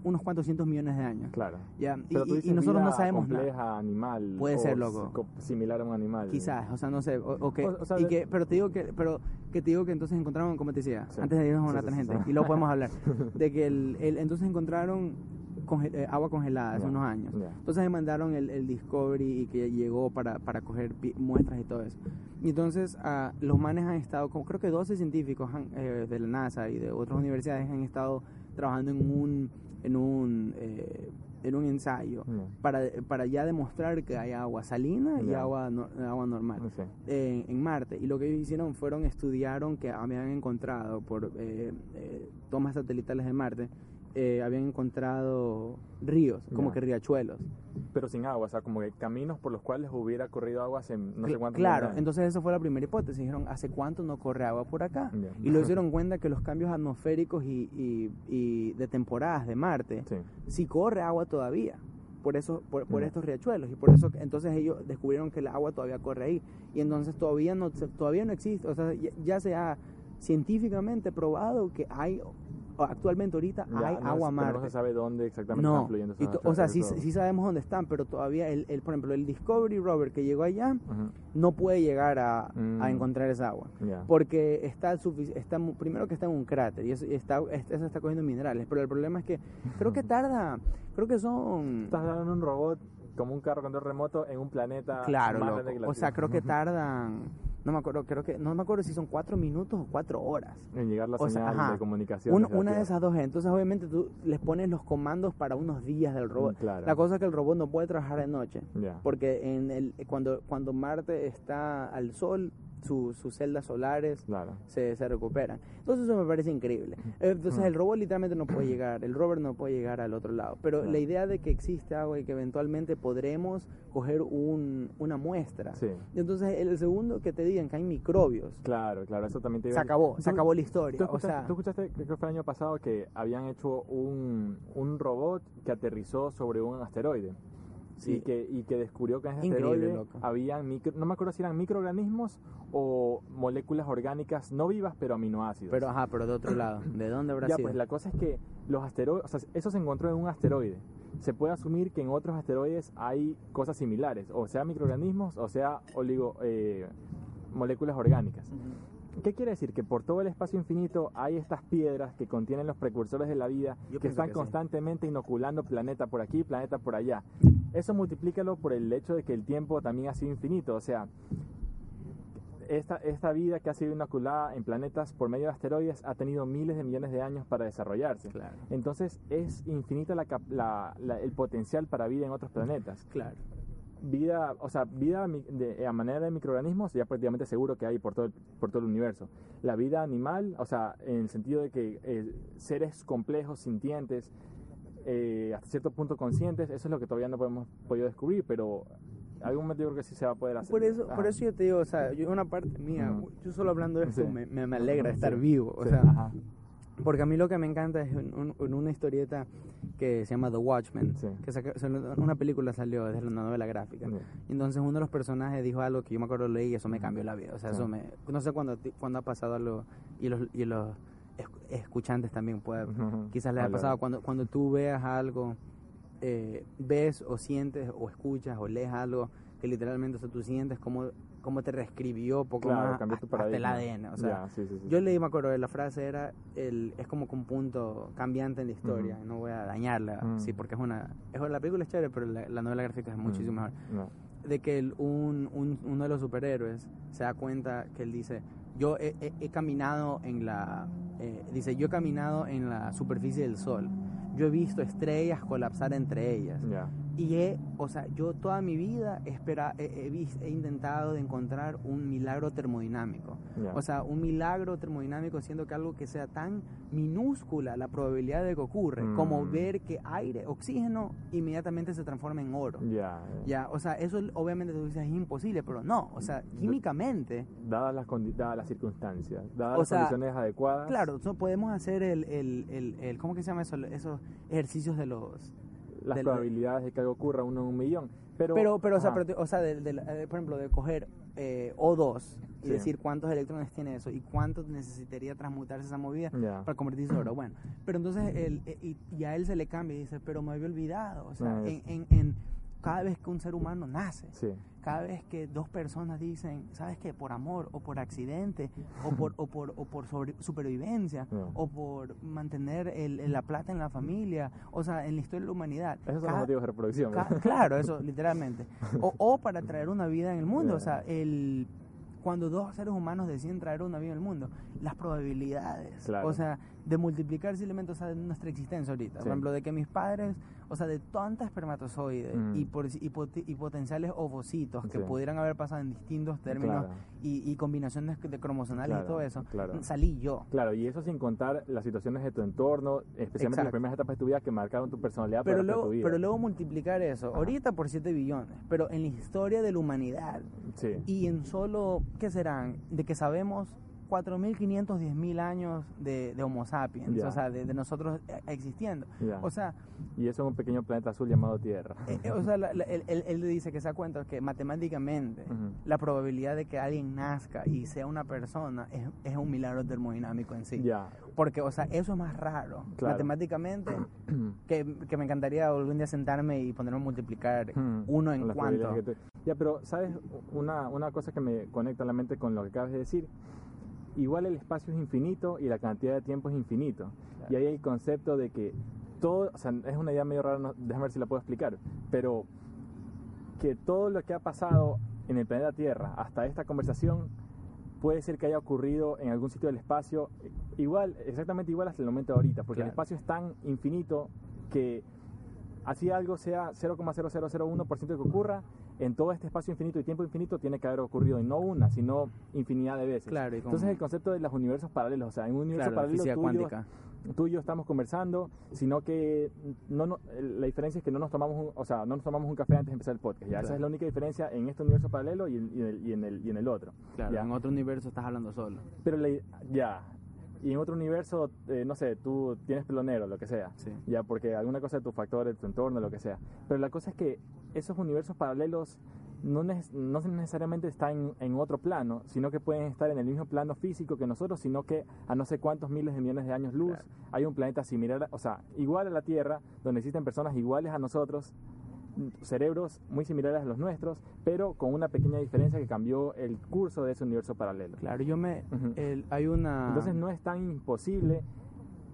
S2: unos cuantos cientos millones de años.
S1: claro.
S2: Ya, y,
S1: Pero tú
S2: y- y
S1: dices
S2: nosotros no
S1: vida
S2: sabemos nada.
S1: compleja, animal.
S2: Puede
S1: o
S2: ser, loco.
S1: co- Similar a un animal.
S2: Quizás, o sea, no sé, o, o que,
S1: O- o sea,
S2: y que, pero te digo que, pero que te digo que entonces encontraron, como te decía,
S1: Sí.
S2: antes de irnos a una
S1: sí,
S2: tangente,
S1: sí.
S2: y luego podemos (laughs) hablar, de que el, el- entonces encontraron conge- eh, agua congelada hace
S1: Ya,
S2: unos años.
S1: ya.
S2: Entonces me mandaron el, el Discovery y que llegó para, para coger muestras y todo eso. Y entonces ah, los manes han estado, como creo que 12 científicos han- eh, de la NASA y de otras universidades han estado trabajando en un, en un, eh, en un ensayo
S1: Ya.
S2: para, para ya demostrar que hay agua salina y agua, no- agua normal
S1: No sé.
S2: en, en Marte. Y lo que ellos hicieron fueron estudiaron que habían encontrado por eh, eh, tomas satelitales de Marte, eh, habían encontrado ríos, como que riachuelos.
S1: Pero sin agua, o sea, como que caminos por los cuales hubiera corrido agua hace no sé cuánto
S2: claro, entonces esa fue la primera hipótesis. Dijeron, ¿hace cuánto no corre agua por acá?
S1: Ya.
S2: Y lo hicieron (laughs) cuenta que los cambios atmosféricos y, y- y de temporadas de Marte,
S1: Sí.
S2: sí corre agua todavía. Por eso, por, por estos riachuelos. Y por eso, entonces ellos descubrieron que el agua todavía corre ahí. Y entonces todavía no, todavía no existe. O sea, ya, ya se ha científicamente probado que hay, actualmente ahorita
S1: Ya,
S2: hay
S1: no
S2: agua
S1: es-
S2: a
S1: pero
S2: Marte.
S1: No se sabe dónde exactamente
S2: No,
S1: están fluyendo
S2: y
S1: esos
S2: to- o sea, sí, sí sabemos dónde están, pero todavía, el, el, por ejemplo, el Discovery Rover que llegó allá
S1: Ujú,
S2: no puede llegar a, a
S1: Mm.
S2: encontrar esa agua.
S1: ya.
S2: Porque está, está primero que está en un cráter y eso, y está, es- eso está cogiendo minerales, pero el problema es que creo que tarda, creo que son...
S1: Estás dando un robot como un carro control remoto en un planeta
S2: Claro,
S1: más
S2: loco.
S1: grande que la
S2: O sea, creo que tardan, no me acuerdo, creo que, no me acuerdo si son cuatro minutos o cuatro horas.
S1: en llegar la
S2: o
S1: señal de comunicación.
S2: Un- una de esas dos, entonces obviamente tú les pones los comandos para unos días del robot.
S1: Mm, claro.
S2: La cosa es que el robot no puede trabajar de noche. Porque en el, cuando, cuando Marte está al sol, su- sus celdas solares
S1: Claro.
S2: se, se recuperan. Entonces eso me parece increíble. Eh, Entonces el robot literalmente no puede llegar, el rover no puede llegar al otro lado. Pero
S1: Claro.
S2: la idea de que existe agua y que eventualmente podremos coger un, una muestra.
S1: Sí.
S2: Entonces el segundo que te digan que hay microbios,
S1: Claro, claro, eso también te
S2: se acabó, se
S1: ¿Tú-
S2: acabó la historia.
S1: ¿Tú
S2: O
S1: escuchaste,
S2: sea,
S1: tú escuchaste, creo que fue el año pasado, que habían hecho un, un robot que aterrizó sobre un asteroide?
S2: Sí.
S1: Y, que, y que descubrió que en ese asteroide habían micro, no me acuerdo si eran microorganismos o moléculas orgánicas no vivas pero aminoácidos.
S2: pero ajá, pero de otro lado, ¿de dónde habrá
S1: ya,
S2: sido?
S1: pues la cosa es que los asteroides, o sea, eso se encontró en un asteroide. Se puede asumir que en otros asteroides hay cosas similares, o sea microorganismos, o sea oligo, eh, moléculas orgánicas. ¿Qué quiere decir? Que por todo el espacio infinito hay estas piedras que contienen los precursores de la vida
S2: Yo
S1: que están
S2: que sí.
S1: constantemente inoculando planeta por aquí, planeta por allá. Eso multiplícalo por el hecho de que el tiempo también ha sido infinito. O sea, esta, esta vida que ha sido inoculada en planetas por medio de asteroides ha tenido miles de millones de años para desarrollarse.
S2: Claro,
S1: Entonces es infinita la la- la- el potencial para vida en otros planetas
S2: claro.
S1: Vida, o sea, vida de, a manera de microorganismos ya prácticamente seguro que hay por todo el, por todo el universo. La vida animal, o sea, en el sentido de que eh, seres complejos, sintientes, eh, hasta cierto punto conscientes, eso es lo que todavía no hemos podido descubrir, pero algún momento yo creo que sí se va a poder hacer.
S2: Por eso, por eso yo te digo, o sea, yo una parte mía,
S1: Ujú.
S2: yo solo hablando de esto
S1: Sí.
S2: me, me, me alegra estar
S1: Sí.
S2: vivo, o
S1: Sí,
S2: sea,
S1: ajá.
S2: Porque a mí lo que me encanta es un- una historieta que se llama The Watchmen,
S1: Sí.
S2: que saca- una película salió desde la novela gráfica.
S1: Sí.
S2: Entonces uno de los personajes dijo algo que yo me acuerdo leí y eso me cambió la vida. O sea,
S1: Sí.
S2: eso me... No sé cuándo, cuándo ha pasado algo y los, y los esc- escuchantes también puede,
S1: Ujú.
S2: quizás les ha pasado cuando, cuando tú veas algo, eh, ves o sientes o escuchas o lees algo que literalmente o sea, tú sientes cómo, cómo te reescribió poco
S1: Claro,
S2: más
S1: tu
S2: hasta, el. ADN. O sea,
S1: Ya, sí, sí, sí.
S2: yo leí, me acuerdo, la frase era, el, es como que un punto cambiante en la historia,
S1: Ujú.
S2: no voy a dañarla,
S1: Mm.
S2: sí, porque es una, es, la película es chévere, pero la, la novela gráfica es muchísimo mejor
S1: no.
S2: de que el- un, un- uno de los superhéroes se da cuenta que él dice, yo he, he- he caminado en la, eh, dice, yo he caminado en la superficie del sol, yo he visto estrellas colapsar entre ellas
S1: Ya.
S2: Y he, o sea, yo toda mi vida espera- he, he he intentado de encontrar un milagro termodinámico. O sea, un milagro termodinámico siendo que algo que sea tan minúscula la probabilidad de que ocurre, como
S1: Mm.
S2: ver que aire, oxígeno, inmediatamente se transforma en oro.
S1: Ya.
S2: Ya, o sea, eso obviamente tú dices es imposible, pero no, o sea, químicamente,
S1: Dadas las, dadas las circunstancias, dadas las
S2: sea,
S1: condiciones adecuadas.
S2: claro, podemos hacer el, el, el, el- ¿cómo que se llama eso? Esos ejercicios de los...
S1: las
S2: del-
S1: probabilidades de que algo ocurra uno en un millón. Pero,
S2: Pero, pero, o sea, pero o sea de, de la- eh, por ejemplo, de coger eh, O2 y
S1: Sí.
S2: decir cuántos electrones tiene eso y cuánto necesitaría transmutarse esa movida para convertirse en oro. Bueno, pero entonces él, eh, y, y a él se le cambia y dice, pero me había olvidado, o sea,
S1: Ah,
S2: en,
S1: es-
S2: en, en cada vez que un ser humano nace,
S1: Sí.
S2: Cada vez que dos personas dicen, ¿sabes qué? Por amor, o por accidente, o por, o por, o por sobre- supervivencia,
S1: No.
S2: o por mantener el- la plata en la familia, o sea, en la historia de la humanidad.
S1: Esos son los
S2: cada-
S1: motivos de reproducción.
S2: Claro, eso, literalmente. O, o para traer una vida en el mundo. O sea, el, cuando dos seres humanos deciden traer una vida en el mundo, las probabilidades,
S1: Claro.
S2: o sea, de multiplicar simplemente, o sea, de nuestra existencia ahorita.
S1: Sí.
S2: Por ejemplo, de que mis padres, o sea, de tantas espermatozoides
S1: Mm.
S2: y, por, y, pot- y potenciales ovocitos que
S1: Sí.
S2: pudieran haber pasado en distintos términos
S1: Claro.
S2: y, y combinaciones de cromosomales
S1: Claro,
S2: y todo eso,
S1: claro.
S2: salí yo.
S1: Claro, y eso sin contar las situaciones de tu entorno, especialmente
S2: Exacto.
S1: las primeras etapas de tu vida que marcaron tu personalidad
S2: Pero
S1: para
S2: luego,
S1: tu vida.
S2: pero luego multiplicar eso,
S1: Ajá.
S2: ahorita por 7 billones, pero en la historia de la humanidad,
S1: Sí.
S2: y en solo, ¿qué serán? De que sabemos 4.500, 10.000 años de, de Homo sapiens,
S1: Ya.
S2: o sea, de, de nosotros eh, existiendo.
S1: Ya.
S2: O sea,
S1: Y eso en un pequeño planeta azul llamado Tierra.
S2: eh, eh, o sea la- la- él, él- dice que se da cuenta que matemáticamente
S1: Ujú.
S2: la probabilidad de que alguien nazca y sea una persona es, es un milagro termodinámico en sí.
S1: Ya.
S2: Porque, o sea, eso es más raro.
S1: Claro.
S2: Matemáticamente, (clears throat) que, que me encantaría algún día sentarme y ponerme a multiplicar
S1: Hmm.
S2: uno en
S1: que tú- Ya, pero ¿sabes una, una cosa que me conecta a la mente con lo que acabas de decir? Igual el espacio es infinito y la cantidad de tiempo es infinito.
S2: Claro.
S1: Y ahí hay el concepto de que todo, o sea, es una idea medio rara, no- déjame ver si la puedo explicar, pero que todo lo que ha pasado en el planeta Tierra hasta esta conversación puede ser que haya ocurrido en algún sitio del espacio igual, exactamente igual hasta el momento de ahorita, porque el espacio es tan infinito que así algo sea 0,0001% de que ocurra, en todo este espacio infinito y tiempo infinito tiene que haber ocurrido, y no una, sino infinidad de veces.
S2: Claro,
S1: Entonces el concepto de los universos paralelos, o sea, en un universo
S2: Claro, la
S1: paralelo tú y yo- tú y yo estamos conversando, sino que no, no- la diferencia es que no nos tomamos un, o sea, no nos tomamos un café antes de empezar el podcast. Ya esa
S2: Claro.
S1: es la única diferencia en este universo paralelo y en, y en el, y en el, y en el otro.
S2: Claro,
S1: ya.
S2: en otro universo estás hablando solo.
S1: Pero la- ya. Y en otro universo, eh, no sé, tú tienes pelo negro, lo que sea.
S2: Sí.
S1: Ya, porque alguna cosa de tu factor, de tu entorno, lo que sea. Pero la cosa es que esos universos paralelos no, no necesariamente están en otro plano, sino que pueden estar en el mismo plano físico que nosotros, sino que a no sé cuántos miles de millones de años luz
S2: Claro.
S1: hay un planeta similar, o sea, igual a la Tierra, donde existen personas iguales a nosotros, cerebros muy similares a los nuestros, pero con una pequeña diferencia que cambió el curso de ese universo paralelo.
S2: Claro, yo me... El- hay una...
S1: Entonces no es tan imposible.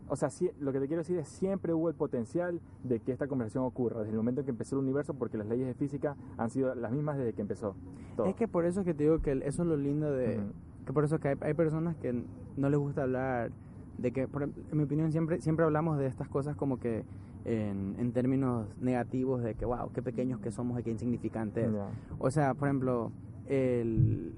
S1: O sea, sí- lo que te quiero decir es siempre hubo el potencial de que esta conversación ocurra desde el momento en que empezó el universo, porque las leyes de física han sido las mismas desde que empezó. Todo.
S2: Es que por eso es que te digo que eso es lo lindo de...
S1: Ujú.
S2: Que por eso que hay, hay personas que no les gusta hablar de que, por en mi opinión, siempre, siempre hablamos de estas cosas como que en, en términos negativos de que, wow, qué pequeños que somos y qué insignificantes.
S1: Ya.
S2: O sea, por ejemplo, el,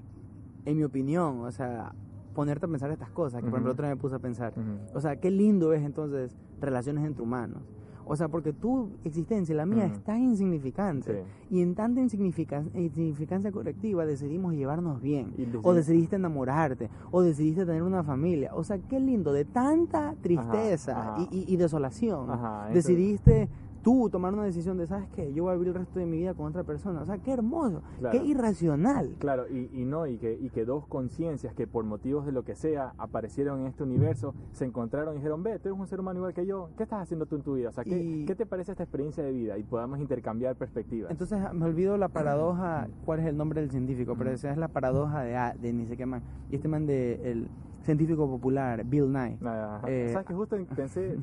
S2: en mi opinión, o sea, ponerte a pensar estas cosas, que por ejemplo otra vez me puse a pensar, o sea, qué lindo es entonces relaciones entre humanos. O sea, porque tu existencia y la mía
S1: Ujú.
S2: es tan insignificante.
S1: Sí.
S2: Y en tanta insignifican- insignificancia colectiva decidimos llevarnos bien. O
S1: decidi-
S2: decidiste enamorarte. O decidiste tener una familia. O sea, qué lindo. De tanta tristeza
S1: ajá.
S2: Y, y- y desolación.
S1: Ajá, eso-
S2: decidiste tú tomar una decisión de, ¿sabes qué? Yo voy a vivir el resto de mi vida con otra persona. O sea, qué hermoso.
S1: Claro.
S2: Qué irracional.
S1: Claro, y, y no, y que, y que dos conciencias que por motivos de lo que sea aparecieron en este universo, se encontraron y dijeron, ve, tú eres un ser humano igual que yo, ¿qué estás haciendo tú en tu vida? O sea, ¿qué,
S2: Y-
S1: ¿qué te parece esta experiencia de vida? Y podamos intercambiar perspectivas.
S2: Entonces me olvido la paradoja, cuál es el nombre del científico, pero esa es la paradoja de, A- de ni sé qué man. Y este man de el científico popular, Bill Nye.
S1: Ajá.
S2: eh,
S1: ¿Sabes que justo (laughs) pensé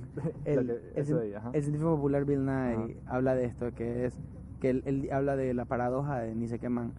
S2: El, (laughs)
S1: que-
S2: el
S1: ahí,
S2: el científico popular Bill Nye
S1: Ajá.
S2: habla de esto, que es que él, él habla de la paradoja de ni sé qué man,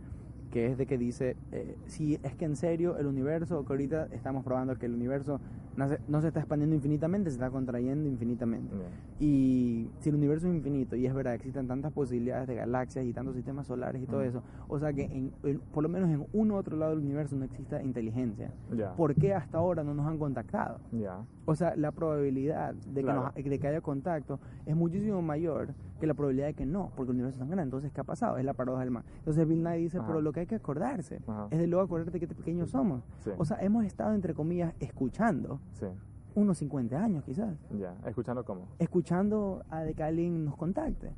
S2: que es de que dice, eh, si es que en serio el universo, que ahorita estamos probando que el universo no se, no se está expandiendo infinitamente, se está contrayendo infinitamente. Y si el universo es infinito, y es verdad, existen tantas posibilidades de galaxias y tantos sistemas solares y todo
S1: Mm.
S2: eso, o sea que en, en- por lo menos en uno u otro lado del universo no exista inteligencia.
S1: Ya.
S2: ¿Por qué hasta ahora no nos han contactado?
S1: Ya.
S2: O sea, la probabilidad de que,
S1: Claro.
S2: nos- de que haya contacto es muchísimo mayor que la probabilidad de que no, porque el universo es tan grande. Entonces, ¿qué ha pasado? Es la paradoja del man. Entonces, Bill Nye dice,
S1: Ajá.
S2: pero lo que hay que acordarse
S1: Ajá.
S2: es de luego acordarte que pequeños somos.
S1: Sí.
S2: O sea, hemos estado, entre comillas, escuchando
S1: Sí.
S2: unos 50 años quizás.
S1: Ya. ¿Escuchando cómo?
S2: Escuchando a de que alguien nos contacte.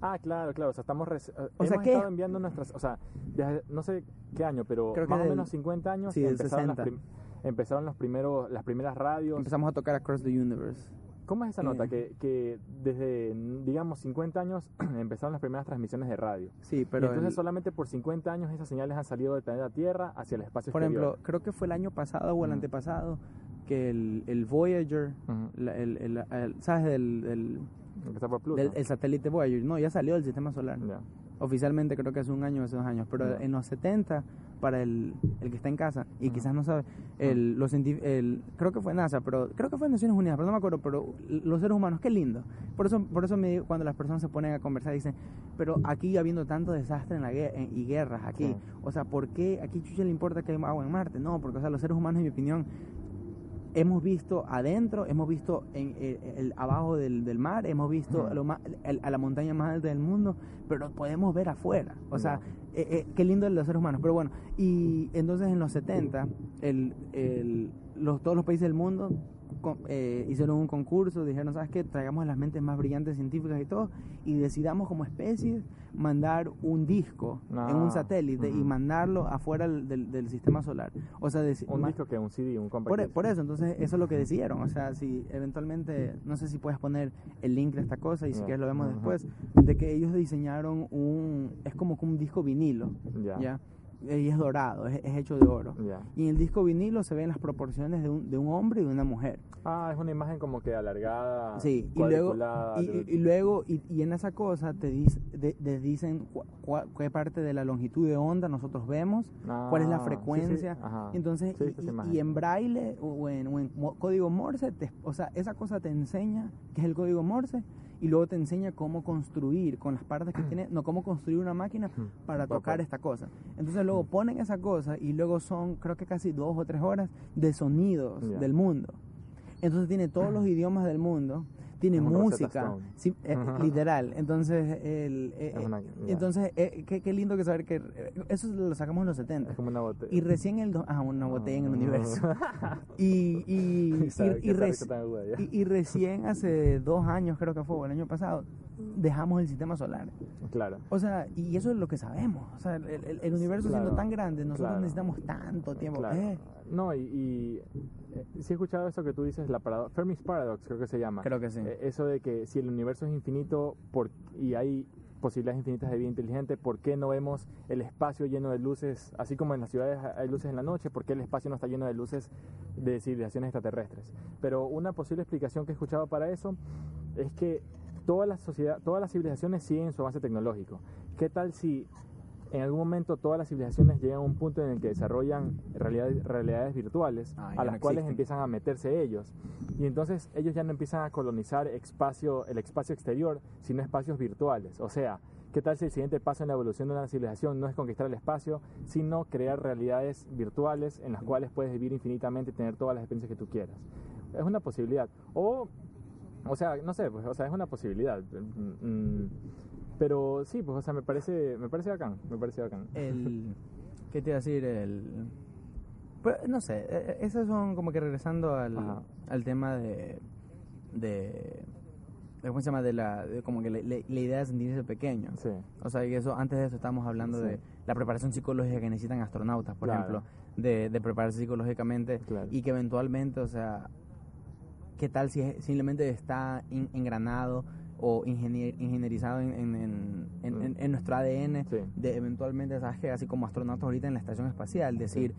S1: Ah, claro, claro. O sea, estamos reci- eh,
S2: O sea, ¿qué?
S1: estado enviando nuestras, o sea, desde no sé qué año, pero
S2: Creo
S1: más o
S2: del-
S1: menos 50 años
S2: sí,
S1: empezaron, las
S2: 60.
S1: prim- empezaron los primeros, las primeras radios.
S2: Empezamos a tocar Across the Universe.
S1: ¿Cómo es esa nota?
S2: Eh.
S1: Que, que desde, digamos, 50 años (clears throat) empezaron las primeras transmisiones de radio.
S2: Sí,
S1: Y
S2: pero
S1: entonces
S2: el-
S1: solamente por 50 años esas señales han salido del planeta Tierra hacia el espacio
S2: por
S1: exterior.
S2: ejemplo, creo que fue el año pasado o el antepasado que el, el Voyager, la- el, ¿sabes? Del, el satélite Voyager, no, ya salió del sistema solar. Oficialmente creo que hace un año o hace dos años, pero en los 70, para el, el que está en casa y quizás no sabe, el, los el, creo que fue NASA, pero creo que fue Naciones Unidas, pero no me acuerdo, pero los seres humanos, qué lindo. Por eso, por eso me, cuando las personas se ponen a conversar dicen, pero aquí habiendo tanto desastre en la guerra, y guerras aquí,
S1: Sí.
S2: o sea, ¿por qué aquí chucha le importa que hay agua en Marte? No, porque o sea, los seres humanos, en mi opinión, hemos visto adentro, hemos visto en el, el- abajo del, del mar, hemos visto
S1: Ujú.
S2: lo más- el- a la montaña más alta del mundo, pero podemos ver afuera. O sea, eh, eh, qué lindo de los seres humanos. Pero bueno, y entonces en los 70, el, el- los, todos los países del mundo eh, hicieron un concurso, dijeron, ¿sabes qué? Traigamos las mentes más brillantes científicas y todo, y decidamos como especie mandar un disco en
S1: Ah,
S2: un satélite y
S1: ujú.
S2: mandarlo afuera del, del- sistema solar. O sea,
S1: Un disco que un CD, un compact
S2: por,
S1: disc.
S2: por eso, entonces eso es lo que decidieron. O sea, si eventualmente, no sé si puedes poner el link de esta cosa y si
S1: Ya.
S2: quieres lo vemos
S1: Ujú.
S2: después, de que ellos diseñaron un, es como un disco vinilo,
S1: Ya.
S2: ¿ya? Y es dorado, es, es hecho de oro.
S1: Ya.
S2: Y en el disco vinilo se ven las proporciones de un, de un hombre y de una mujer.
S1: Ah, es una imagen como que alargada.
S2: Sí, y luego, y, y- y luego y, y en esa cosa te, dice, de- te dicen qué parte de la longitud de onda nosotros vemos, cuál es la
S1: Ah, sí, sí,
S2: frecuencia. Entonces, y- en braille o en, o en código Morse, te- o sea, esa cosa te enseña qué es el código Morse y luego te enseña cómo construir con las partes que (clears throat) tiene, no, cómo construir una máquina para
S1: Pa-
S2: tocar esta cosa. Entonces luego ponen esa cosa y luego son, creo que casi dos o tres horas de sonidos del mundo. Entonces tiene todos los (clears throat) idiomas del mundo, tiene música, sí, eh, literal. Entonces, el, eh,
S1: una-
S2: eh, entonces eh, qué, qué lindo que saber que eso lo sacamos en los 70.
S1: Es como una botella.
S2: Y recién el... Ah, una botella en el
S1: Ah.
S2: universo. (laughs) Y, y, y,
S1: ¿Sabe
S2: y reci- recién hace dos años, creo que fue, o el año pasado, dejamos el sistema solar.
S1: Claro.
S2: O sea, y eso es lo que sabemos. O sea, el, el- el universo
S1: Claro,
S2: siendo tan grande, nosotros
S1: claro.
S2: necesitamos tanto tiempo.
S1: Claro. No, y, y eh, sí he escuchado eso que tú dices, la parado- Fermi's Paradox creo que se llama.
S2: Creo que sí.
S1: Eh, eso de que si el universo es infinito por, y hay posibilidades infinitas de vida inteligente, ¿por qué no vemos el espacio lleno de luces? Así como en las ciudades hay luces en la noche, ¿por qué el espacio no está lleno de luces de civilizaciones extraterrestres? Pero una posible explicación que he escuchado para eso es que toda la sociedad, todas las civilizaciones siguen su avance tecnológico. ¿Qué tal si en algún momento todas las civilizaciones llegan a un punto en el que desarrollan realidades, realidades virtuales
S2: Ah,
S1: a las
S2: no
S1: cuales
S2: existen.
S1: empiezan a meterse ellos? Y entonces ellos ya no empiezan a colonizar espacio, el espacio exterior, sino espacios virtuales. O sea, ¿qué tal si el siguiente paso en la evolución de una civilización no es conquistar el espacio, sino crear realidades virtuales en las cuales puedes vivir infinitamente y tener todas las experiencias que tú quieras? Es una posibilidad. O, o sea, no sé, pues, o sea, es una posibilidad. Mm, mm, Pero sí, pues, o sea, me parece, me parece bacán, me parece bacán.
S2: el... (laughs) ¿Qué te iba a decir? El... Pues, no sé, eh, eh, esos son como que regresando al, al tema de... de de- ¿Cómo se llama? De la, de como que la, la- la idea de sentirse pequeño.
S1: Sí,
S2: O sea, y eso, antes de eso estábamos hablando
S1: Sí.
S2: de la preparación psicológica que necesitan astronautas, por
S1: Claro.
S2: ejemplo, de, de prepararse psicológicamente
S1: claro.
S2: y que eventualmente, o sea, ¿qué tal si simplemente está in- engranado o ingenier- ingenierizado en, en, en- nuestro ADN
S1: Sí.
S2: de eventualmente, ¿sabes que Así como astronautas ahorita en la estación espacial, decir,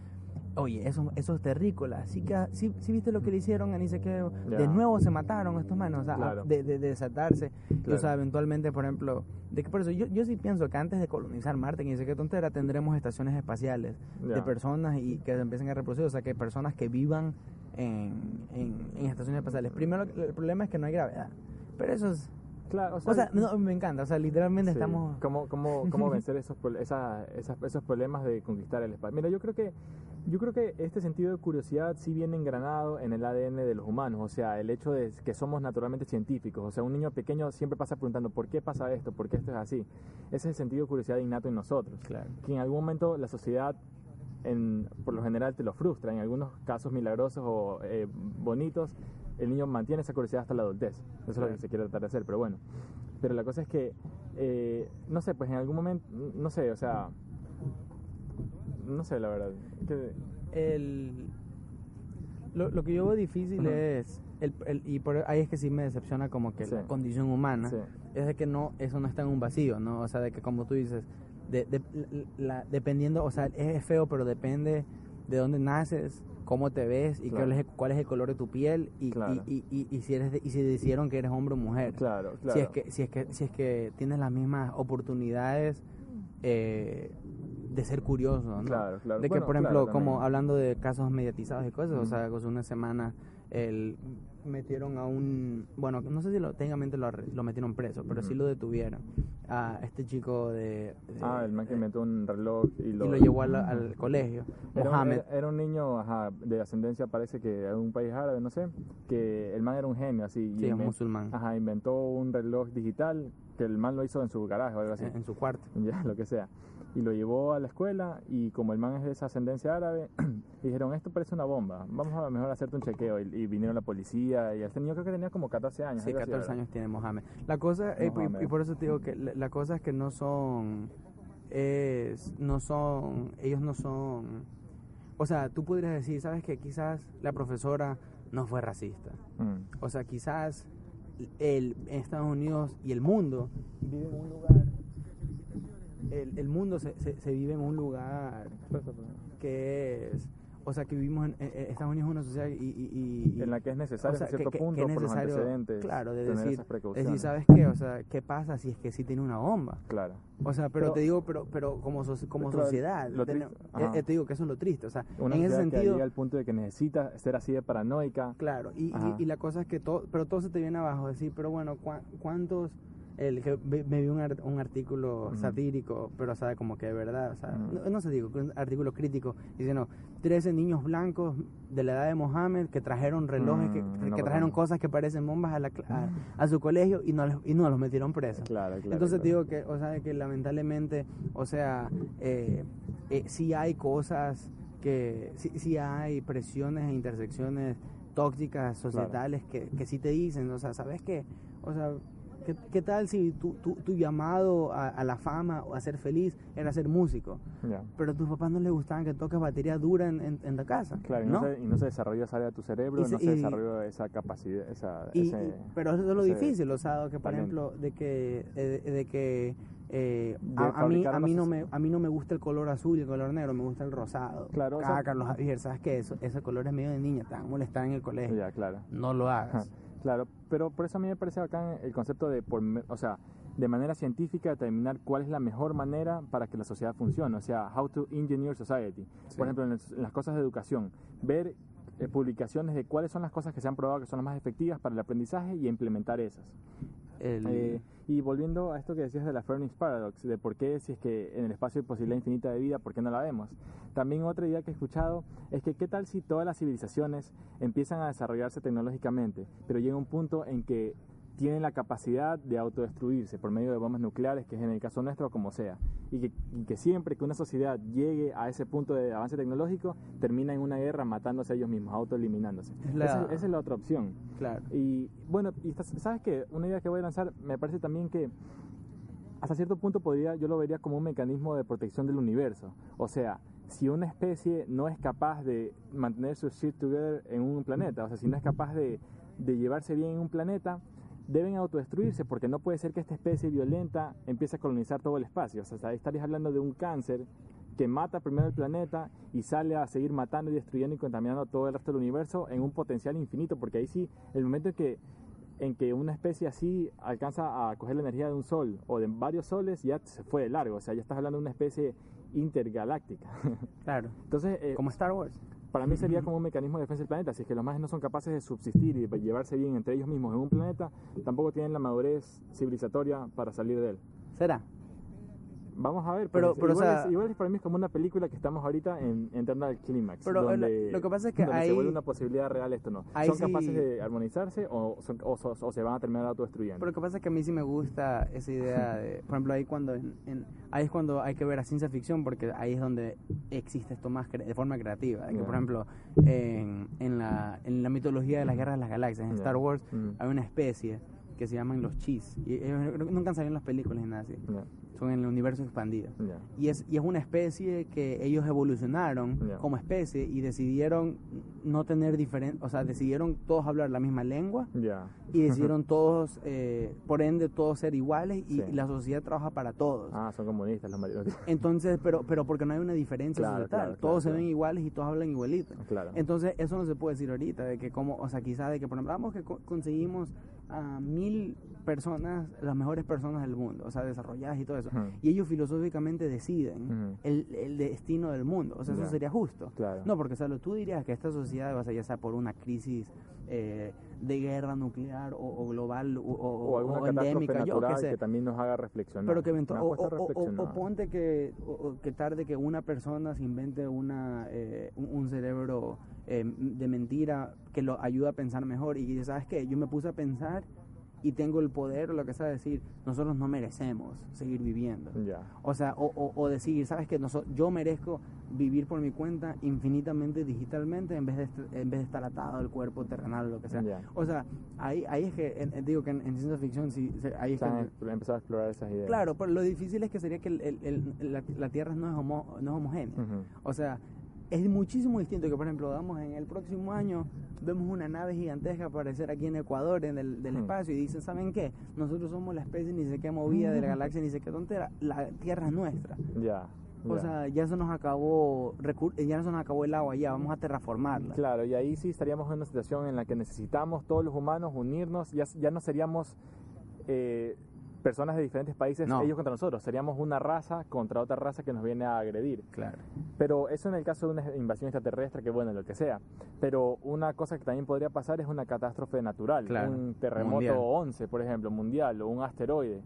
S2: oye, eso, eso es terrícola, sí, que, sí, sí viste lo que le hicieron a ni sé qué, de
S1: Ya.
S2: nuevo se mataron estos manos, o sea,
S1: Claro.
S2: de, de- de desatarse, y, o sea, eventualmente, por ejemplo, de que por eso yo, yo sí pienso que antes de colonizar Marte, que ni sé qué tontera, tendremos estaciones espaciales de personas y que empiecen a reproducir, o sea, que personas que vivan en, en, en estaciones espaciales. Primero, el problema es que no hay gravedad, pero eso es...
S1: Claro,
S2: O sea, no, me encanta, o sea, literalmente
S1: Sí.
S2: estamos...
S1: ¿Cómo, cómo, cómo (laughs) vencer esos, esa- esas- esos problemas de conquistar el espacio? Mira, yo creo que yo creo que este sentido de curiosidad sí viene engranado en el ADN de los humanos, o sea, el hecho de que somos naturalmente científicos, o sea, un niño pequeño siempre pasa preguntando ¿por qué pasa esto? ¿por qué esto es así? Ese es el sentido de curiosidad innato en nosotros,
S2: Claro.
S1: que en algún momento la sociedad en, por lo general te lo frustra, en algunos casos milagrosos o eh, bonitos, el niño mantiene esa curiosidad hasta la adultez. Eso es lo que se quiere tratar de hacer, pero bueno. Pero la cosa es que, eh, no sé, pues en algún momento, no sé, o sea, no sé, la verdad. que-
S2: El, lo, lo que yo veo difícil es el, el- y por ahí es que sí me decepciona como que la
S1: Sí.
S2: condición humana
S1: Sí.
S2: es de que no eso no está en un vacío no o sea de que como tú dices de, de- la- dependiendo o sea es feo pero depende de dónde naces cómo te ves y
S1: Claro.
S2: cuál, es, cuál es el color de tu piel y,
S1: Claro.
S2: y, y, y, si eres de- y si decidieron que eres hombre o mujer
S1: Claro, claro.
S2: si es que si es que si es que tienes las mismas oportunidades eh, de ser curioso ¿no?
S1: Claro, claro.
S2: de que
S1: Bueno,
S2: por ejemplo
S1: claro,
S2: como hablando de casos mediatizados y cosas o sea hace una semana el metieron a un bueno no sé si lo técnicamente lo, lo metieron preso pero sí
S1: Ujú.
S2: lo detuvieron a este chico de, de-
S1: Ah, el man que
S2: de-
S1: inventó un reloj y
S2: y
S1: lo,
S2: lo llevó al, al colegio
S1: Era un,
S2: Mohamed
S1: era- era un niño ajá, de ascendencia, parece que de un país árabe, no sé, que el man era un genio, así.
S2: sí, musulmán
S1: Ajá, inventó un reloj digital que el man lo hizo en su garaje o algo así.
S2: en, su cuarto (laughs)
S1: ya, lo que sea. Y lo llevó a la escuela y como el man es de esa ascendencia árabe, (clears throat) dijeron, esto parece una bomba, vamos a mejor hacerte un chequeo. Y, y vinieron la policía y este niño creo que tenía como 14 años.
S2: Sí,
S1: algo así,
S2: 14
S1: ¿verdad?
S2: años tiene Mohamed. La cosa, eh, y- y, por eso te digo que la, la cosa es que no son, es, no son, ellos no son, o sea, tú podrías decir, sabes que quizás la profesora no fue racista.
S1: Mm,
S2: O sea, quizás el, en Estados Unidos y el mundo vive en un lugar, el, el mundo se, se, se vive en un lugar que es, o sea, que vivimos en, en- en Estados Unidos es una sociedad y... y- y-
S1: En la que es necesario
S2: o sea,
S1: hasta cierto
S2: que- que-
S1: punto
S2: que es
S1: por los
S2: necesario,
S1: antecedentes
S2: claro, de
S1: tener
S2: decir,
S1: esas precauciones.
S2: decir, ¿sabes qué? O sea, ¿qué pasa si es que sí tiene una bomba?
S1: Claro.
S2: O sea, pero,
S1: Pero-
S2: te digo, pero, pero como, soci- como sociedad,
S1: lo
S2: tenem-
S1: triste-
S2: eh, eh, te digo que eso es lo triste, o sea,
S1: Una
S2: en ese
S1: sociedad que
S2: sentido,
S1: llega al punto de que necesita ser así de paranoica.
S2: claro, y, y, y la cosa es que todo, pero todo se te viene abajo, decir, pero bueno, ¿cuá- ¿cuántos, el que me, me vi un, ar- un artículo satírico, pero o sea, como que de verdad, o sea,
S1: Ujú.
S2: no, no sé, digo, un artículo crítico, diciendo, 13 niños blancos de la edad de Mohammed que trajeron relojes, que,
S1: Mm,
S2: que
S1: no,
S2: trajeron cosas que parecen bombas a, la a, a su colegio y no, y no los metieron presos.
S1: Claro, claro.
S2: Entonces
S1: claro.
S2: digo que, o sea, que lamentablemente, o sea, eh, eh, sí hay cosas que, sí, sí hay presiones e intersecciones tóxicas societales que, que sí te dicen, o sea, ¿sabes qué? O sea, ¿qué, qué tal si tu, tu, tu llamado a, a la fama o a ser feliz era ser músico? Pero a tus papás no les gustaban que toques batería dura en, en, en la casa,
S1: Claro, y no,
S2: ¿no?
S1: Se, y no se desarrolló esa área de tu cerebro,
S2: se-
S1: no se
S2: y-
S1: desarrolló esa capacidad, esa,
S2: Y-
S1: ese-
S2: y- pero eso es lo difícil, o sea, que por
S1: talento.
S2: ejemplo, de que, eh, de que eh,
S1: De
S2: a, a mí, a, mí no me, a mí no me gusta el color azul y el color negro, me gusta el rosado.
S1: Claro, o
S2: Ah,
S1: sea-
S2: Carlos Javier, ¿sabes qué? Eso, ese color es medio de niña, te van a molestar en el colegio.
S1: Ya, claro.
S2: No lo
S1: Ajá,
S2: hagas.
S1: Claro, pero por eso a mí me parece bacán el concepto de, por, o sea, de manera científica determinar cuál es la mejor manera para que la sociedad funcione, o sea, how to engineer society.
S2: Sí.
S1: Por ejemplo, en, las- en las cosas de educación, ver eh, publicaciones de cuáles son las cosas que se han probado que son las más efectivas para el aprendizaje y implementar esas. Eh, y volviendo a esto que decías de la Fernis Paradox, de por qué si es que en el espacio hay posibilidad infinita de vida, ¿por qué no la vemos? También otra idea que he escuchado es que qué tal si todas las civilizaciones empiezan a desarrollarse tecnológicamente, pero llega un punto en que tienen la capacidad de autodestruirse por medio de bombas nucleares, que es en el caso nuestro como sea, y que, y que siempre que una sociedad llegue a ese punto de avance tecnológico, termina en una guerra matándose a ellos mismos, autoeliminándose.
S2: La-
S1: Esa, esa es la otra opción.
S2: claro.
S1: Y bueno, y sabes que una idea que voy a lanzar me parece también que hasta cierto punto podría, yo lo vería como un mecanismo de protección del universo. O sea, si una especie no es capaz de mantener su shit together en un planeta, o sea, si no es capaz de, de llevarse bien en un planeta, deben autodestruirse porque no puede ser que esta especie violenta empiece a colonizar todo el espacio. O sea, ahí estarías hablando de un cáncer que mata primero el planeta y sale a seguir matando y destruyendo y contaminando todo el resto del universo en un potencial infinito, porque ahí sí, el momento en que en que una especie así alcanza a coger la energía de un sol o de varios soles, ya se fue de largo, o sea, ya estás hablando de una especie intergaláctica. (laughs)
S2: Claro.
S1: Entonces, eh,
S2: Como Star Wars.
S1: Para mí sería como un mecanismo de defensa del planeta. Si es que los majes no son capaces de subsistir y de llevarse bien entre ellos mismos en un planeta, tampoco tienen la madurez civilizatoria para salir de él.
S2: ¿Será?
S1: Vamos a ver,
S2: Pero- pero, o
S1: igual,
S2: sea-
S1: es, igual es para mí es como una película que estamos ahorita en, entrando al clímax.
S2: Pero,
S1: donde,
S2: lo que pasa es que ahí-
S1: se vuelve una posibilidad real esto, ¿no? ¿Son
S2: sí-
S1: capaces de armonizarse o, son- o, o- o se van a terminar autodestruyendo?
S2: Pero lo que pasa es que a mí sí me gusta esa idea de, por ejemplo, ahí cuando en, en- ahí es cuando hay que ver a ciencia ficción porque ahí es donde existe esto más cre- de forma creativa. Que, por ejemplo, en, en, la, en la mitología de las guerras de las galaxias, en. Star Wars,
S1: Mm.
S2: hay una especie que se llaman los Chis. Y ellos no- nunca han salido en las películas ni nada así.
S1: Ya,
S2: Son en el universo expandido.
S1: ya.
S2: Y es, y es una especie que ellos evolucionaron
S1: Ya.
S2: como especie y decidieron no tener diferente, o sea, decidieron todos hablar la misma lengua y decidieron (laughs) todos, eh, por ende, todos ser iguales y,
S1: Sí.
S2: y la sociedad trabaja para todos.
S1: Ah, son comunistas los maridos. (laughs)
S2: Entonces, pero, pero porque no hay una diferencia
S1: Claro,
S2: societal,
S1: claro,
S2: todos se
S1: claro,
S2: ven
S1: claro.
S2: iguales y todos hablan igualito. Entonces, eso no se puede decir ahorita, de que como, o sea, quizás de que, por ejemplo, vamos que co- conseguimos a mil personas, las mejores personas del mundo, o sea, desarrolladas y todo eso, y ellos filosóficamente deciden el, el destino del mundo, o sea, eso sería justo.
S1: Claro.
S2: No, porque, o sea, lo- tú dirías que esta sociedad, o sea, ya sea por una crisis eh, de guerra nuclear o, o global o, o-
S1: o alguna
S2: endémica, yo
S1: natural
S2: sé,
S1: que también nos haga reflexionar.
S2: pero que o, ponte que, que tarde que una persona se invente una, eh, un, un cerebro eh, de mentira que lo ayuda a pensar mejor y dice, ¿sabes qué? Yo me puse a pensar y tengo el poder o lo que sea de decir, nosotros no merecemos seguir viviendo.
S1: Ya.
S2: O sea, o, o, o decir, ¿sabes qué? Yo merezco vivir por mi cuenta infinitamente digitalmente en vez de, en vez de estar atado al cuerpo terrenal o lo que sea.
S1: Ya.
S2: O sea, ahí, ahí es que, en- digo que en, en ciencia ficción, sí, ahí es que...
S1: em- empezado a explorar esas ideas.
S2: Claro, pero lo difícil es que sería que el- el- el- la, la Tierra no es, homo- no es homogénea.
S1: Ujú.
S2: O sea, es muchísimo distinto que, por ejemplo, vamos en el próximo año, vemos una nave gigantesca aparecer aquí en Ecuador, en el del
S1: Hmm.
S2: espacio, y dicen, ¿saben qué? Nosotros somos la especie ni sé qué movida de la galaxia, ni sé qué tontera. La Tierra es nuestra.
S1: Ya.
S2: O sea, ya se nos acabó ya se nos acabó el agua, ya vamos a terraformarla.
S1: Claro, y ahí sí estaríamos en una situación en la que necesitamos todos los humanos unirnos, ya, ya no seríamos eh, personas de diferentes países,
S2: No.
S1: ellos contra nosotros, seríamos una raza contra otra raza que nos viene a agredir.
S2: Claro.
S1: Pero eso en el caso de una invasión extraterrestre, que bueno, lo que sea. Pero una cosa que también podría pasar es una catástrofe natural,
S2: Claro,
S1: un terremoto
S2: mundial.
S1: 11, por ejemplo, mundial, o un asteroide,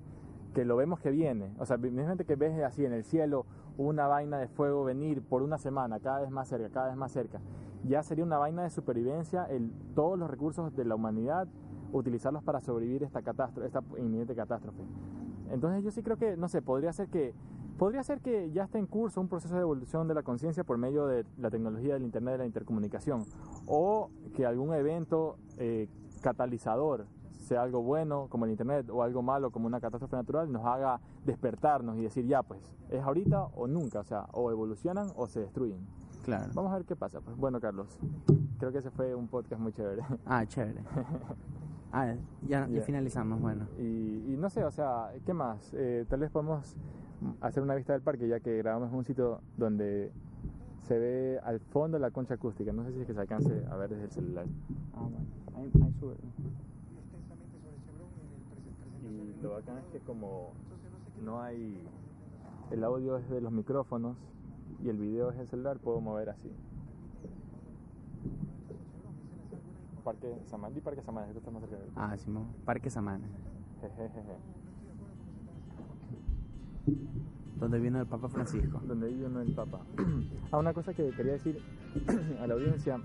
S1: que lo vemos que viene. O sea, imagínate que ves así en el cielo una vaina de fuego venir por una semana, cada vez más cerca, cada vez más cerca. Ya sería una vaina de supervivencia, el, todos los recursos de la humanidad, utilizarlos para sobrevivir esta catástrofe, esta inminente catástrofe. Entonces yo sí creo que, no sé, podría ser que podría ser que ya esté en curso un proceso de evolución de la conciencia por medio de la tecnología del internet de la intercomunicación o que algún evento eh, catalizador sea algo bueno como el internet o algo malo como una catástrofe natural nos haga despertarnos y decir ya pues es ahorita o nunca, o sea, o evolucionan o se destruyen.
S2: Claro.
S1: Vamos a ver qué pasa. Pues bueno, Carlos, creo que ese fue un podcast muy chévere.
S2: Ah, chévere. (laughs) Ah, ya, ya finalizamos, bueno.
S1: Y, y no sé, o sea, ¿qué más? Eh, tal vez podemos hacer una vista del parque, ya que grabamos en un sitio donde se ve al fondo la concha acústica. No sé si es que se alcance a ver desde el celular.
S2: Ah, bueno. Ahí, ahí sube.
S1: Y lo bacán es que como no hay... El audio es de los micrófonos y el video es el celular, puedo mover así. Parque Samán, di Parque Samán, esto está más cerca de él.
S2: Ah, Simón. Parque.
S1: Jejejeje.
S2: Donde vino el Papa Francisco.
S1: donde vive uno el Papa. (clears throat) ah, una cosa que quería decir (clears throat) a la audiencia,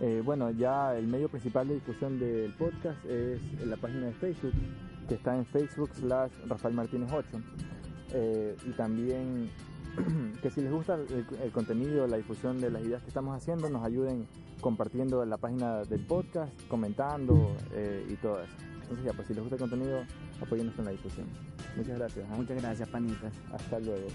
S1: eh, bueno, ya el medio principal de difusión del podcast es la página de Facebook, que está en Facebook slash Rafael Martínez 8. Eh, y también (clears throat) que si les gusta el, el contenido, la difusión de las ideas que estamos haciendo, nos ayuden compartiendo la página del podcast, comentando eh, y todo eso. Entonces ya, pues si les gusta el contenido, apóyennos con la difusión. Muchas gracias. ¿ah?
S2: Muchas gracias, panitas.
S1: Hasta luego.